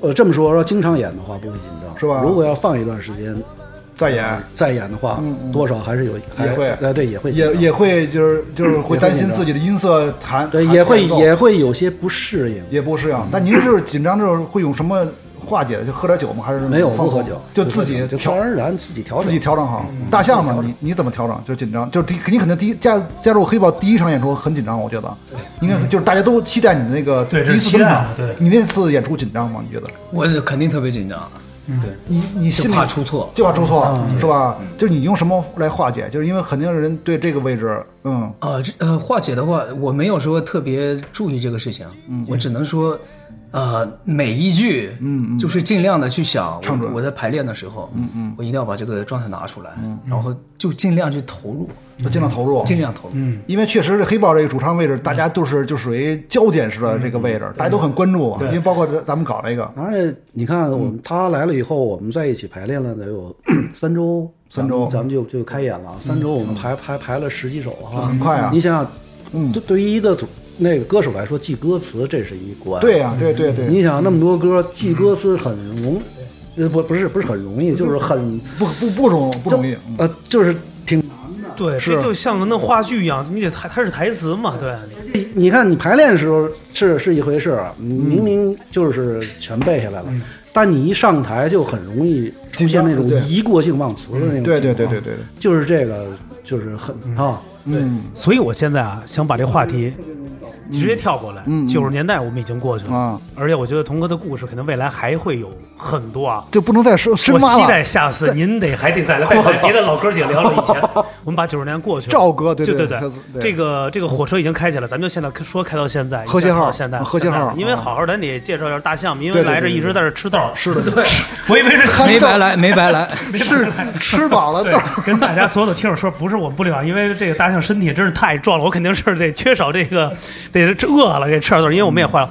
呃，这么说，说经常演的话不会紧张，是吧如果要放一段时间再演。再演的话，嗯嗯多少还是有，还也会呃，对，也会也也会就是就是会担心自己的音色弹，对，也会也会有些不适应。也不适应。但您是紧张之后会用什么化解？就喝点酒吗？还是没有不喝酒，就自己就自然而然自己调整自己调整好。大象嘛？你你怎么调整？就紧张，就第你肯定第一加加入黑豹第一场演出很紧张，我觉得应该就是大家都期待你那个第一次登场。对你那次演出紧张吗？你觉得？我肯定特别紧张，对，你你就心里怕出错。就怕出错是吧？就是你用什么来化解？就是因为肯定人对这个位置，嗯，呃，这呃，化解的话，我没有说特别注意这个事情，我只能说，呃，每一句，嗯嗯，就是尽量的去想，唱准。我我在排练的时候，嗯嗯，我一定要把这个状态拿出来，然后就尽量去投入，就尽量投入，尽量投入，嗯，因为确实是黑豹这个主唱位置，大家都是就属于焦点式的这个位置，大家都很关注啊。因为包括咱咱们搞那个。而且你看，我们他来了以后，我们在一起排练了得有 三周，三周。咱们咱们就就开演了。三周我们排排排了十几首哈，很快啊。你想想，嗯。对对于一个组那个歌手来说，记歌词这是一关。对呀、对对对，你想那么多歌，记歌词很容，呃不不是不是很容易，就是很不不不容不容易。嗯。呃就是挺难的。对，是。这就像个那话剧一样，你得台它是台词嘛，对，你。你看，你排练的时候是是一回事儿，明明就是全背下来了，但你一上台就很容易出现那种一过性忘词的那种对对情况。对对对对，就是这个，就是很啊，嗯。所以我现在啊，想把这话题 about 直接跳过来九十年代我们已经过去了，啊，而且我觉得童哥的故事可能未来还会有很多啊。就不能再深深我期。待下次您得还得再来再来 别的老哥儿几个聊聊以前，我们把九十年过去了。赵哥对对对这个这个火车已经开起来，咱们就现在说开到现在，和谐号现在和谐号因为啊好好咱得介绍一下大象，因为来这一直在这吃豆儿，是的，对我以为是没白来，没白来，是吃饱了对豆。，跟大家所有的听众说，不是我们不礼貌，因为这个大象身体真是太壮了，我肯定是得缺少这个，得这饿了给吃点东西，因为我们也坏了。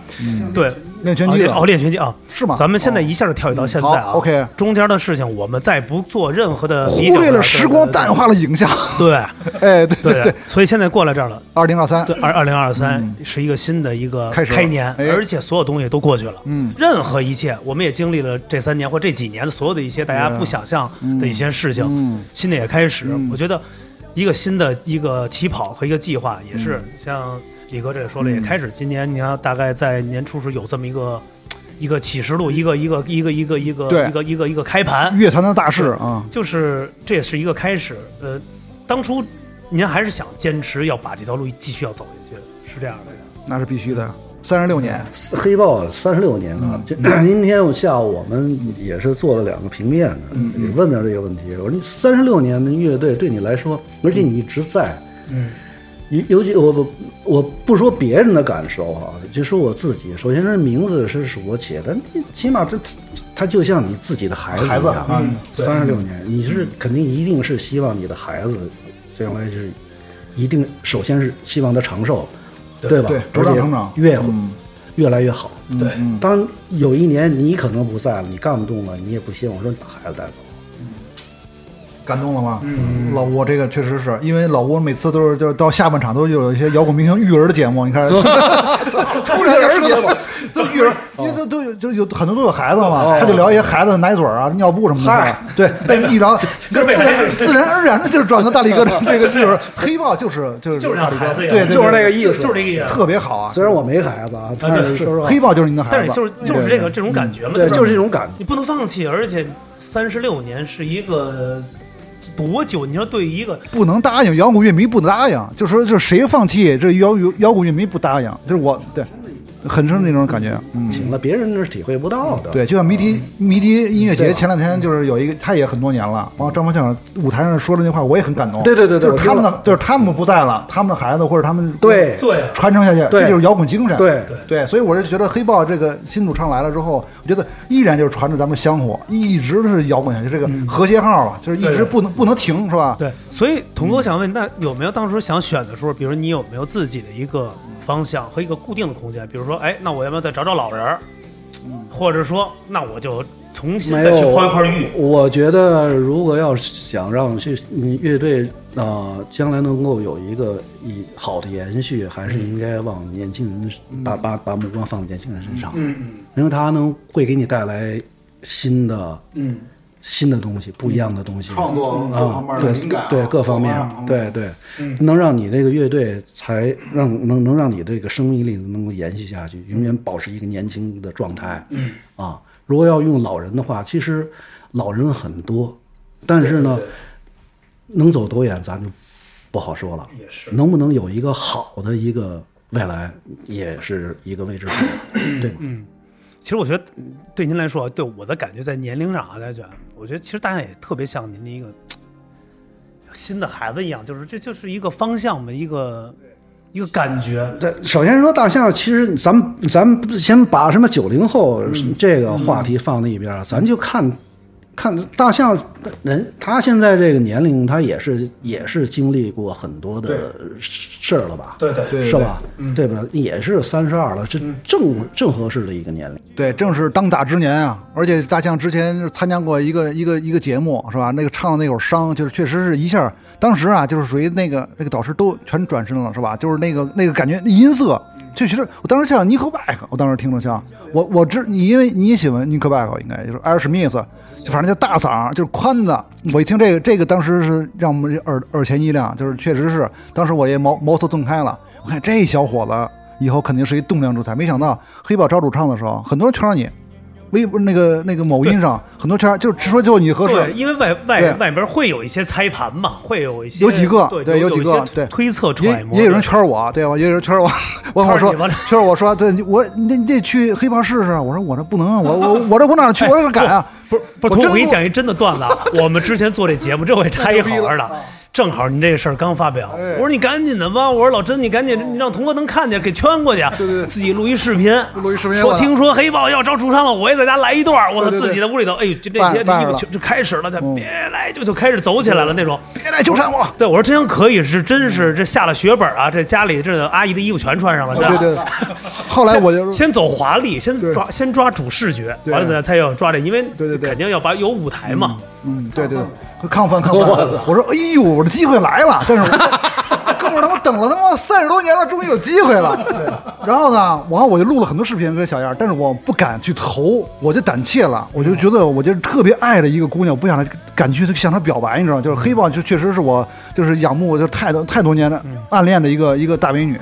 对，练拳击的哦，练拳击啊，是吗咱们现在一下就跳跃到现在啊好，OK 中间的事情我们再不做任何的忽比较略了时光，淡化了影像。对 哎，对对对，所以现在过来这儿了。二零二三，对，二二零二三是一个新的一个开始了开年，哎而且所有东西都过去了。嗯任何一切，我们也经历了这三年或这几年的所有的一些大家不想象的一些事情，嗯新的也开始。嗯我觉得一个新的一个起跑和一个计划，也嗯是像李哥这也说了，也开始。今年你看大概在年初时有这么一个一个启示录，一个一个一个一个一个对一个一个一个开盘，乐坛的大事啊，就是这也是一个开始。呃，当初您还是想坚持要把这条路继续要走下去，是这样的。那是必须的。三十六年，黑豹三十六年了。这 今天我下午我们也是做了两个平面的，也问到这个问题。我说你三十六年的乐队对你来说，而且你一直在，嗯，尤尤尤其我我我不说别人的感受哈、就说我自己。首先，这名字是是我起的，你起码这他就像你自己的孩子一孩子三十六年，你是肯定一定是希望你的孩子将来是一定首先是希望他长寿，对吧？对而且茁壮成长越嗯越来越好。对，当有一年你可能不在了，你干不动了，你也不希望说你把孩子带走。感动了吗？嗯，老吴这个确实是因为老吴每次都是就是到下半场都有一些摇滚明星育儿的节目，你看，突然就说到都 育儿，因为都都有就有很多都有孩子嘛，他就聊一些孩子的奶嘴啊、尿布什么的，对，但是一聊就自然自然而然的就转到大力哥这这个就是黑豹就是就是就是大力哥，让孩子对，就是那个意思就是这个意思。特别好啊，虽然我没孩子啊，但是说实话，黑豹就是您的孩子，但是就是就是这个这种感觉嘛，对，就是这种感觉。你不能放弃，而且三十六年是一个多久？你说对一个不能答应，摇滚乐迷不答应，就说就谁放弃，这摇摇摇滚乐迷不答应，就是我对，很深那种感觉，嗯。行了，别人那是体会不到的。对，就像迷笛迷笛音乐节前两天就是有一个，他也很多年了。然后张方向舞台上说的那话，我也很感动。对对对对就是他们的，就是他们不在了，他们的孩子或者他们对对传承下去，对这就是摇滚精神。对对对，所以我就觉得黑豹这个新主唱来了之后，我觉得依然就是传着咱们香火，一直是摇滚下去，这个和谐号啊，就是一直不能不能停，是吧？对，所以童哥想问，那有没有当时想选的时候，比如你有没有自己的一个方向和一个固定的空间？比如说，哎，那我要不要再找找老人儿？或者说，那我就重新再去有抛一块玉。我觉得，如果要是想让去你乐队啊、呃将来能够有一个以好的延续，还是应该往年轻人把把把目光放在年轻人身上，嗯嗯。因为他能会给你带来新的嗯新的东西，不一样的东西，创作各方面啊，对的灵感啊对各方面对对，嗯能让你这个乐队才让能能让你这个生命力能够延续下去，永远保持一个年轻的状态。嗯啊，如果要用老人的话，其实老人很多，但是呢，能走多远咱就不好说了。也是能不能有一个好的一个未来，也是一个未知数，对吗？嗯。其实我觉得，对您来说，对我的感觉在年龄上啊，大家觉得，我觉得其实大家也特别像您的一个 新的孩子一样，就是这就是一个方向吧，一个一个感觉。对，首先说大象，其实咱们咱们先把什么九零后这个话题放在一边，咱就看看大象人，他现在这个年龄，他也是也是经历过很多的事儿了吧？对对对是吧？对吧？也是三十二了，这正正合适的一个年龄。对，正是当打之年啊！而且大象之前参加过一个一个一个节目，是吧？那个唱的那首《伤》，就是确实是一下，当时啊，就是属于那个那个导师都全转身了，是吧？就是那个那个感觉，那音色，就其实我当时像 Nick Back，，我当时听着像我我知你，因为你喜欢 Nick Back，，应该就是艾尔史密斯，就反正就大嗓，就是宽的。我一听这个这个，当时是让我们耳耳前一亮，就是确实是，当时我也茅茅塞顿开了。我看这小伙子以后肯定是一栋梁之才，没想到黑豹找主唱的时候，很多人圈你。微博那个那个某音上很多圈，就只说就你合对，适，因为外外外边会有一些猜盘嘛，会有一些有几个对对有几个对推测也揣摩，也有人圈我，对吧？也有人圈我，我我说圈我说，对我你你得去黑豹试试啊。我说我这不能啊，我我 我这我哪去？我这敢啊？不是不是，我给你讲一真的段子啊！我们之前做这节目，这回拆一好玩的，正好您这事儿刚发表，哎。我说你赶紧的吧，我说老甄你赶紧，你让童哥能看见，给圈过去，对对自己录一视频，录一视频我说听说黑豹要招主唱了，我也在家来一段，我自己在屋里头，哎。呦，这这些这办了。一就就开始了，他嗯。别来就就开始走起来了那种。别来纠缠我！对，我说真可以，是真是这下了血本啊，这家里这阿姨的衣服全穿上了，这对对对。后来我就先走华丽，先抓先抓主视觉，对。完了呢才要抓这，因为肯定要把有舞台嘛。嗯，对对对，亢奋亢奋。我说，哎呦，我的机会来了！但是我 哥们儿他妈等了他妈三十多年了，终于有机会了。然后呢，然后我就录了很多视频跟小燕儿，但是我不敢去投，我就胆怯了。我就觉得，我就特别爱的一个姑娘，我不想敢去向她表白，你知道吗？就是黑豹，就确实是我就是仰慕就太多太多年的暗恋的一个一个大美女。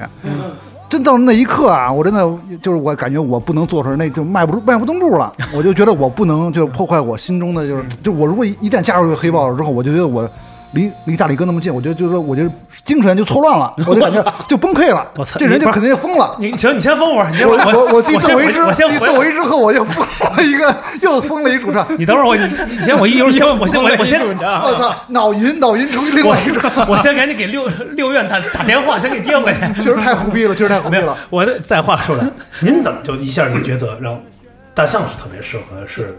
真到那一刻啊，我真的就是我感觉我不能做出来，那就迈不出迈不动步了。我就觉得我不能就破坏我心中的就是，就我如果一旦加入黑豹之后，我就觉得我离离大力哥那么近，我觉得就是说，我觉得精神就错乱了，我就感觉就崩溃了。我操这人就肯定就疯了。你行，你先疯会儿，你先我我我我进先窦唯之，窦唯之后，我就疯了一个，又疯了一主唱。你等会儿我你你先我一会儿先 我先我我先我操，脑晕脑晕成另外一个，我先赶紧给六六院打打电话，先给接回去。确实太胡逼了，确实太胡逼了。，我的再话说来，您怎么就一下就抉择让大象是特别适合是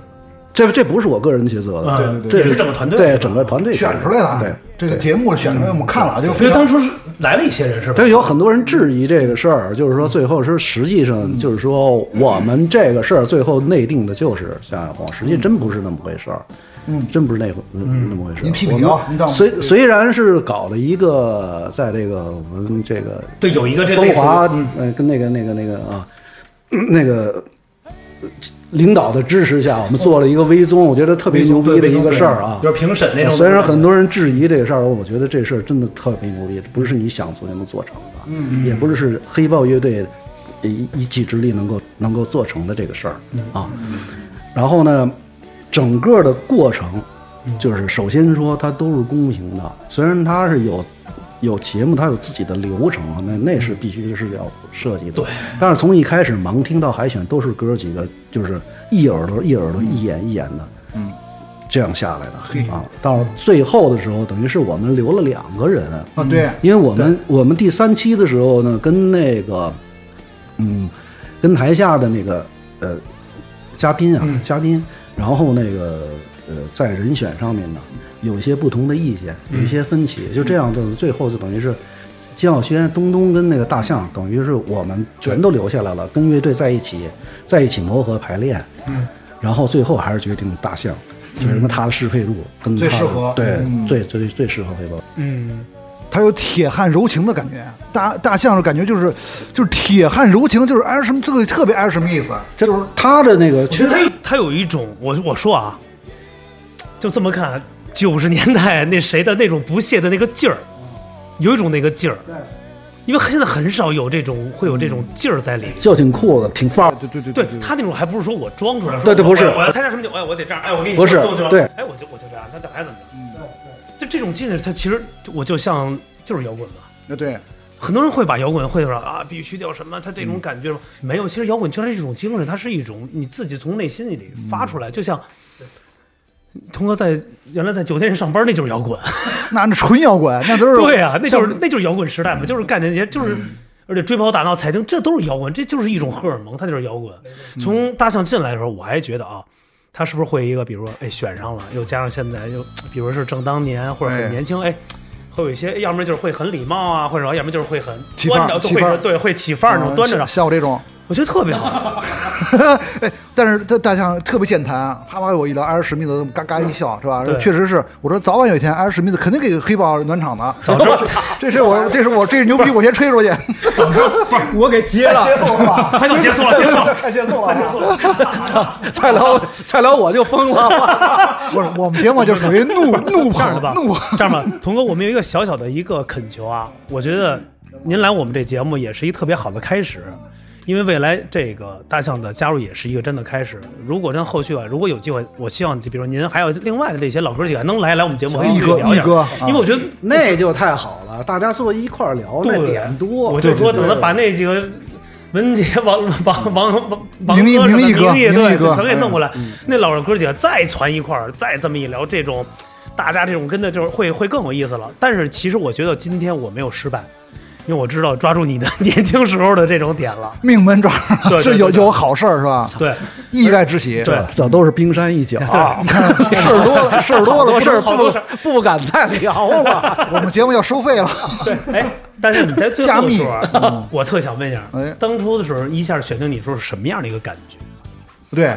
这这不是我个人抉择的，对对对这也是整个团队对整个团队选出来的啊，对。这个节目选出来，我们看了，就因为当初是来了一些人是吧？对，有很多人质疑这个事儿，就是说最后是实际上就是说我们这个事儿最后内定的就是夏小红，实际真不是那么回事儿，嗯，真不是那回那么回事儿。您批评啊虽虽然是搞了一个在这个我们这个对，有一个这个风华嗯，呃，跟那个那个那个啊，那个呃领导的支持下，我们做了一个微综，我觉得特别牛逼的一个事儿啊。就是评审那种。虽然很多人质疑这个事儿，我觉得这事儿真的特别牛逼，不是你想做就能做成的，嗯，也不是是黑豹乐队一一己之力能够能够做成的这个事儿啊。然后呢，整个的过程就是首先说它都是公平的，虽然它是有有节目，它有自己的流程，那那是必须是要设计的。对，但是从一开始盲听到海选都是哥几个，就是一耳朵一耳朵一眼一眼的，嗯，这样下来的啊。到最后的时候，等于是我们留了两个人，啊，对，因为我们我们第三期的时候呢，跟那个，嗯，跟台下的那个呃嘉宾啊、嗯嘉宾，然后那个呃在人选上面呢有一些不同的意见，有一些分歧，就这样的最后就等于是。金耀轩、东东跟那个大象，等于是我们全都留下来了，跟乐队在一起，在一起磨合排练，嗯，然后最后还是决定大象，就是什么他的适配度跟他最适合对嗯最最最适合黑豹。嗯，他有铁汉柔情的感觉。大大象的感觉就是就是铁汉柔情，就是哎什么这个特别艾尔什么意思？就是他的那个，其实其实他有他有一种，我我说啊，就这么看，九十年代那谁的那种不屑的那个劲儿，有一种那个劲儿。因为现在很少有这种会有这种劲儿在里面。就挺酷的，挺范儿。对对对对他那种还不是说我装出来，说对对不是我我要参加什么酒，哎，我得这样，哎，我给你不是对哎，我就我就这样，那这还怎么着？嗯，对就这种劲儿，他其实我就像就是摇滚嘛。那对，很多人会把摇滚会说啊，必须得有什么，他这种感觉、没有。其实摇滚就是一种精神，它是一种你自己从内心里发出来，就像童哥在原来在酒店上班，那就是摇滚。那那纯摇滚，那都是 对啊，那就是那就是摇滚时代嘛，就是干这些，就是。而且追跑打闹、踩丁，这都是摇滚，这就是一种荷尔蒙，它就是摇滚。从大象进来的时候，我还觉得啊，他是不是会一个，比如说，哎，选上了，又加上现在又，比如是正当年或者哎很年轻，哎，会有一些，要么就是会很礼貌啊，或者要么就是会很端着，会对会起范儿那种端着的，像我这种。我觉得特别好。哎，但是他大象特别健谈，啪啪我一聊，艾尔史密斯嘎嘎一笑，是吧？确实是，我说早晚有一天，艾尔史密斯肯定给黑豹暖场的。早知道，这是我，这是我，这是牛逼，我先吹出去。我给接了，他就结束了，结束了。太结束了，再聊再聊我就疯了。不是，我们节目就属于怒怒这样的吧，捧怒。这样吧，童哥，我们有一个小小的一个恳求啊，我觉得您来我们这节目也是一特别好的开始，因为未来这个大象的加入也是一个真的开始。如果真后续啊，如果有机会，我希望就比如您还有另外的这些老哥几个能来来我们节目，一哥一哥啊因为我觉得那就太好了，大家坐一块儿聊，那点多。我就说对等他把那几个。文杰、王王王王王哥明义哥明义全给弄过来。那老哥几个再攒一块儿，再这么一聊，这种大家这种跟的就是会会更有意思了。但是其实我觉得今天我没有失败，因为我知道抓住你的 年轻时候的这种点了。命门抓这有有好事儿是吧？对，意外之喜。对这都是冰山一角。你看 事儿多了，事儿多了，事儿不不敢再聊了。我们节目要收费了。对，哎，但是你在最加密后的时候啊，我特想问一下哎，当初的时候一下选定你的时候是什么样的一个感觉？对，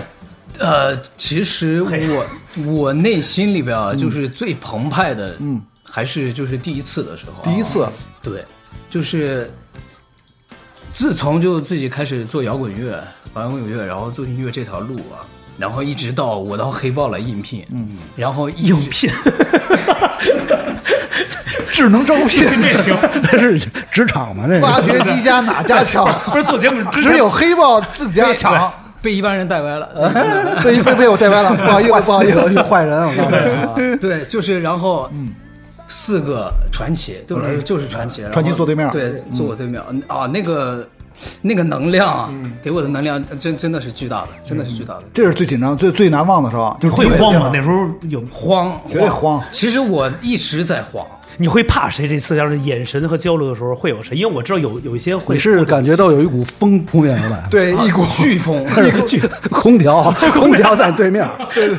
呃，其实我我内心里边啊，就是最澎湃的，嗯，还是就是第一次的时候啊，第一次对，就是自从就自己开始做摇滚乐、玩摇滚乐，然后做音乐这条路啊，然后一直到我到黑豹来应聘，嗯，然后应聘，智能招聘，这行，那是职场嘛？这挖掘机加哪家强？不是做节目只有黑豹自家强。被一般人带歪了。被被被我带歪了，不好意思，不好意思。坏人，我告诉你啊，对，就是然后，嗯，四个传奇，对我来说就是传奇。传奇坐对面对，坐我对面啊，那个那个能量啊，嗯。给我的能量真真的是巨大的，真的是巨大的。这是最紧张、最最难忘的时候，就是会慌吗？那时时候有。慌，绝对慌。其实我一直在慌，你会怕谁？这次要是眼神和交流的时候会有谁？因为我知道有有一些会你是感觉到有一股风扑面而来，对一股 飓风，一股空调，空调在对面，对，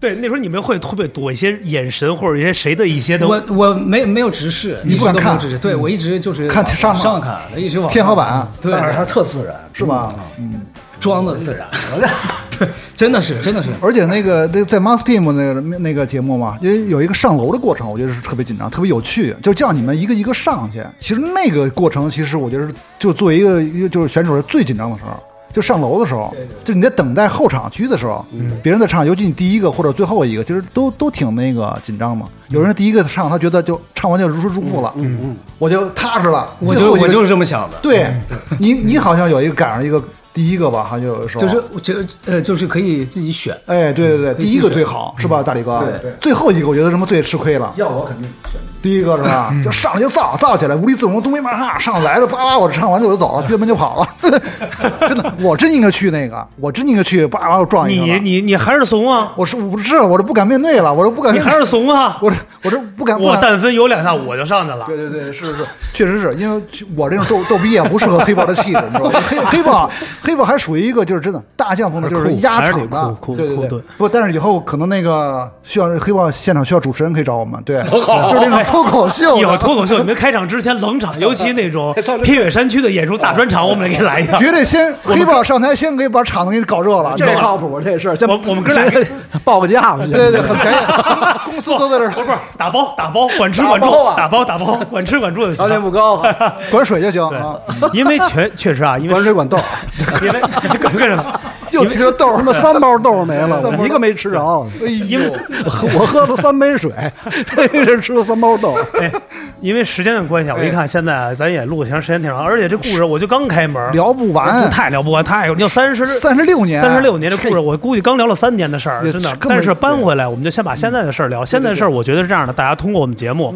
那时候你们会会不会躲一些眼神或者一些谁的一些的？我我没没有直视，你不敢看。对我一直就是看上上上看，一直往天花板。对，但是它特自然，是吧？嗯。装的自然，对，真的是真的是，而且那个那在 Master Team 那个那个节目嘛，因为有一个上楼的过程，我觉得是特别紧张、特别有趣，就叫你们一个一个上去。其实那个过程，其实我觉得是就作为一个一个就是选手最紧张的时候。就上楼的时候，就你在等待候场区的时候，别人在唱，尤其你第一个或者最后一个，其实都都挺那个紧张嘛。有人第一个唱，他觉得就唱完就如释重负了，嗯嗯，我就踏实了。我就我就是这么想的，对你，你好像有一个赶上一个第一个吧，好像有的时候。就是就呃就是可以自己选，哎，对对对，第一个最好是吧，大李哥？对最后一个我觉得什么最吃亏了。要我肯定选。第一个是吧？就上来就造造起来，无地自容，东北马哈上来了，叭叭，我唱完就我就走了，撅门就跑了。真的，我真应该去那个，我真应该去，叭叭我撞一个你。你你还是怂啊！我是我是我这不敢面对了，我这不敢，你还是怂啊！我这我这不敢。我但凡有两下我就上去了。对对对，是是，确实是因为我这种逗逗逼啊，不适合黑豹的气质，你知道吗？黑黑豹黑豹还属于一个就是真的大将风的，就是酷压场的酷，酷对对对。不，但是以后可能那个需要黑豹现场需要主持人可以找我们，对，就是那种脱口秀的，一会儿脱口秀，你们开场之前冷场，尤其那种 偏远山区的演出大专场，我们得给你来一下。绝对先 黑豹上台，先给把场子给你搞热了？这靠谱，这事儿，先我我们哥俩 报个价吧，对对对，很便宜，公司都在这儿，不是打包打包，管吃管住打包，啊打包打包，管吃管住就行条件不高啊，管水就行啊。因为确确实啊，因为管水管豆，因为干干什么？又提着豆儿他妈三包豆没了，我一个没吃着。哎因为呦，我喝了三杯水，这是吃了三包豆。哎，因为时间的关系啊，我一看现在咱也录的挺时间挺长，而且这故事我就刚开门，聊不完，太聊不完，太要三十三十六年，三十六年这故事，我估计刚聊了三年的事儿，真的。但是搬回来，我们就先把现在的事儿聊。现在的事儿，我觉得是这样的，大家通过我们节目，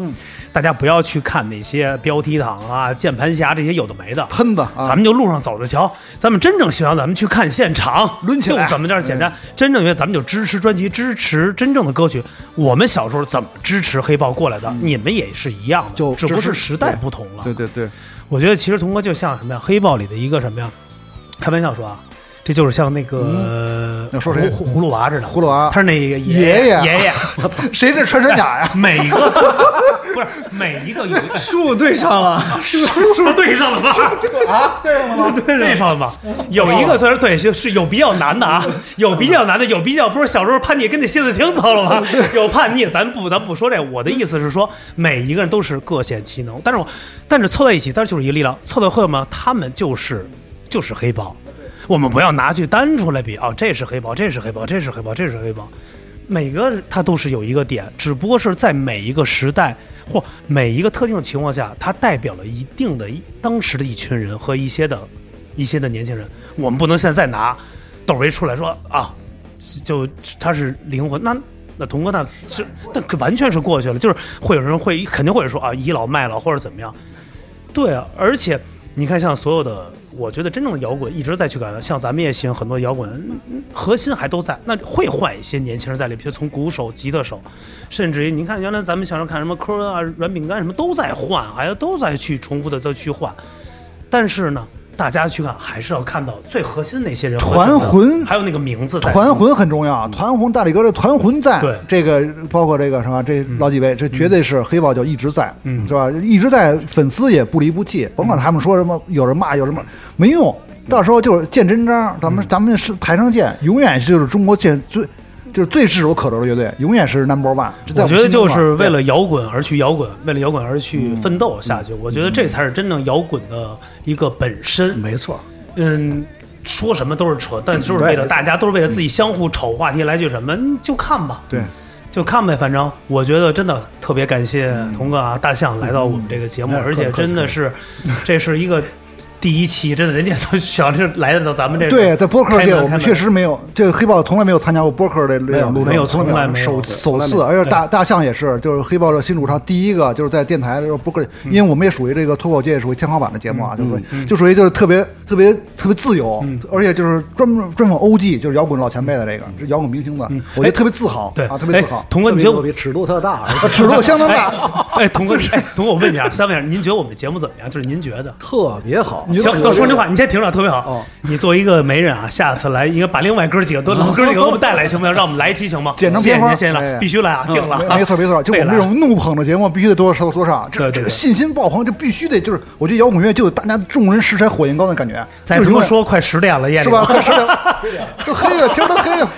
大家不要去看那些标题党啊、键盘侠这些有的没的。喷子啊，咱们就路上走着瞧，咱们真正喜欢，咱们去看现场，抡起来就怎么点简单。真正因为咱们就支持专辑，支持真正的歌曲。我们小时候怎么支持黑豹过来的，你们也是一样的，就只不过是时代不同了。对对对，我觉得其实童哥就像什么呀，黑豹里的一个什么呀？开玩笑说啊，这就是像那个要说谁？葫葫芦娃似的，葫芦娃。他是那个爷爷。爷爷。爷，谁这穿山甲呀？每个 不是每一个有一个数对上了，数数对上了。吧？啊，对上了吗？对上了。吧？有一个虽然对是是有比较难的啊，有比较难的，有比较不是小时候叛逆跟那蝎子精走了吗？有叛逆，咱不咱不说这，我的意思是说每一个人都是各显其能，但是我但是凑在一起，但是就是一个力量，凑到后面他们就是就是黑豹，我们不要拿去单出来比啊，这是黑豹，这是黑豹，这是黑豹，这是黑豹。每个它都是有一个点，只不过是在每一个时代或每一个特定的情况下，它代表了一定的当时的一群人和一些的一些的年轻人。我们不能现在拿窦唯出来说啊，就他是灵魂，那那童哥那是那可完全是过去了，就是会有人会肯定会说啊倚老卖老或者怎么样。对啊，而且你看，像所有的，我觉得真正的摇滚一直在去改，像咱们也行很多摇滚，核心还都在，那会换一些年轻人在里，比如从鼓手、吉他手，甚至于你看原来咱们小时候看什么科恩啊、软饼干什么都在换，哎呀都在去重复的都去换，但是呢，大家去看还是要看到最核心那些人团魂还有那个名字，团魂很重要，团魂大力哥这团魂在，对。这个包括这个什么这老几位，这绝对是黑豹就一直在，嗯。是吧？一直在，粉丝也不离不弃，甭管他们说什么，有人骂有什么没用，到时候就是见真章，咱嗯。们咱们是台上见，永远就是中国见最就是最炙手可热的乐队，永远是 number one。我觉得就是为了摇滚而去摇滚，为了摇滚而去奋斗下去。我觉得这才是真正摇滚的一个本身。没错，嗯，说什么都是扯，但就是为了大家，都是为了自己相互瞅话题来句什么，嗯就看吧，对。就看呗。反正我觉得真的特别感谢童哥啊、大象来到我们这个节目，嗯而且真的是，这是一个第一期，真的人家从想是来到咱们这个对，在播客界我们确实没有，这个黑豹从来没有参加过播客的这种录制，没有从从来没有首对首次，而且大大象也是，就是黑豹的新主唱第一个就是在电台的时候播客，因为我们也属于这个脱口界属于天花板的节目啊，就属于就属于就是特别特别特别自由，而且就是专门专访 OG，就是摇滚老前辈的这个，是摇滚明星的，我觉得特别自豪，对啊，特别自豪哎，童哥，你觉得我特别尺度特大，尺度相当大。哎，童哥，哎，童哥，我问你啊，三位，您觉得我们的节目怎么样？就是您觉得？特别好。行，都说这话，你先停着，特别好。哦你作为一个媒人啊，下次来应该把另外哥几个都 老哥几个给我们带来，行不行？让我们来一期行吗？剪成片花谢谢您，谢谢必须来啊，定了啊。没没错没错，就 我们这种怒捧的节目，必须得多说说上，这对对对这个信心爆棚，就必须得就是，我觉得摇滚乐就有大家众人拾柴火焰高的感觉，再就是永远他妈说快十点了，夜里是吧？快十点了，都黑了，天都黑了。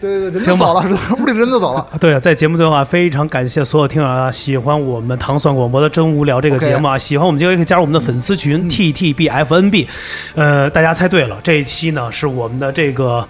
对对对，人走了，屋里人都走了。对啊，在节目最后啊，非常感谢所有听友啊，喜欢我们糖蒜广播的《真无聊》这个节目啊喜欢我们节目也可以加入我们的粉丝群 T T B F N B。呃，大家猜对了，这一期呢是我们的这个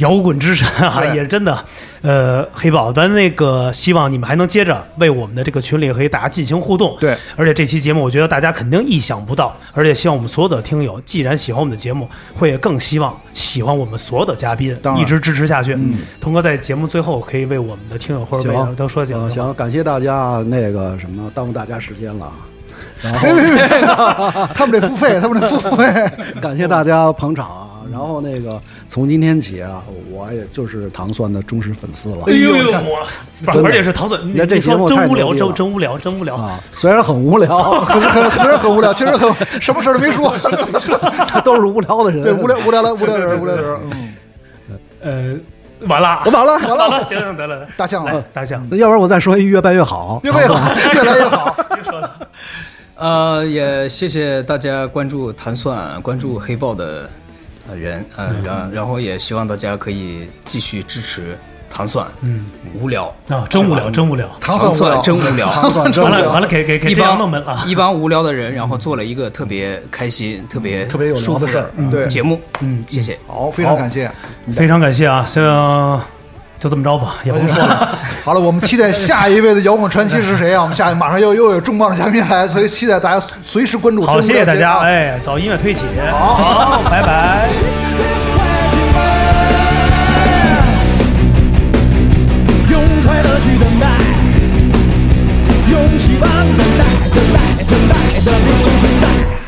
摇滚之神啊，对。也真的，呃，黑宝，咱那个希望你们还能接着为我们的这个群里和大家进行互动。对，而且这期节目我觉得大家肯定意想不到，而且希望我们所有的听友，既然喜欢我们的节目，会更希望喜欢我们所有的嘉宾一直支持下去。嗯，童哥在节目最后可以为我们的听友或者都说几句行，感谢大家那个什么耽误大家时间了，然后别别别，他们得付费，他们得付费。感谢大家捧场啊。然后那个从今天起啊，我也就是糖蒜的忠实粉丝了哎呦我而且是糖蒜，你你看这节目太真无聊，真真无聊，真无聊。啊，虽然很无聊，很很确实很无聊，确实很什么事儿都没说。这都是无聊的人，对，无聊无聊的无聊人，无聊人。嗯，呃，完了，完了完了，行行得了，大象了，大象，那要不然我再说一越办越好，越办越好，越来越好。别说了，呃，也谢谢大家关注糖蒜，关注黑豹的呃人，呃，然然后也希望大家可以继续支持糖蒜。嗯，无聊啊，真无聊，真无聊。糖 糖蒜真无聊，糖蒜真无聊。完了完了，给给给一帮弄闷了！一帮无聊的人，然后做了一个特别开心、特别特别有聊舒服的事儿嗯对节目。嗯，谢谢。好，非常感谢。非常感谢啊，行，就这么着吧，也不说了。好了，我们期待下一位的摇滚传奇是谁啊？我们下一马上又又有重磅嘉宾来，所以期待大家随时关注。好，谢谢大家，哎，早音乐推起，好，拜拜。用快乐去等待，用希望等待，等待，等待的另存在。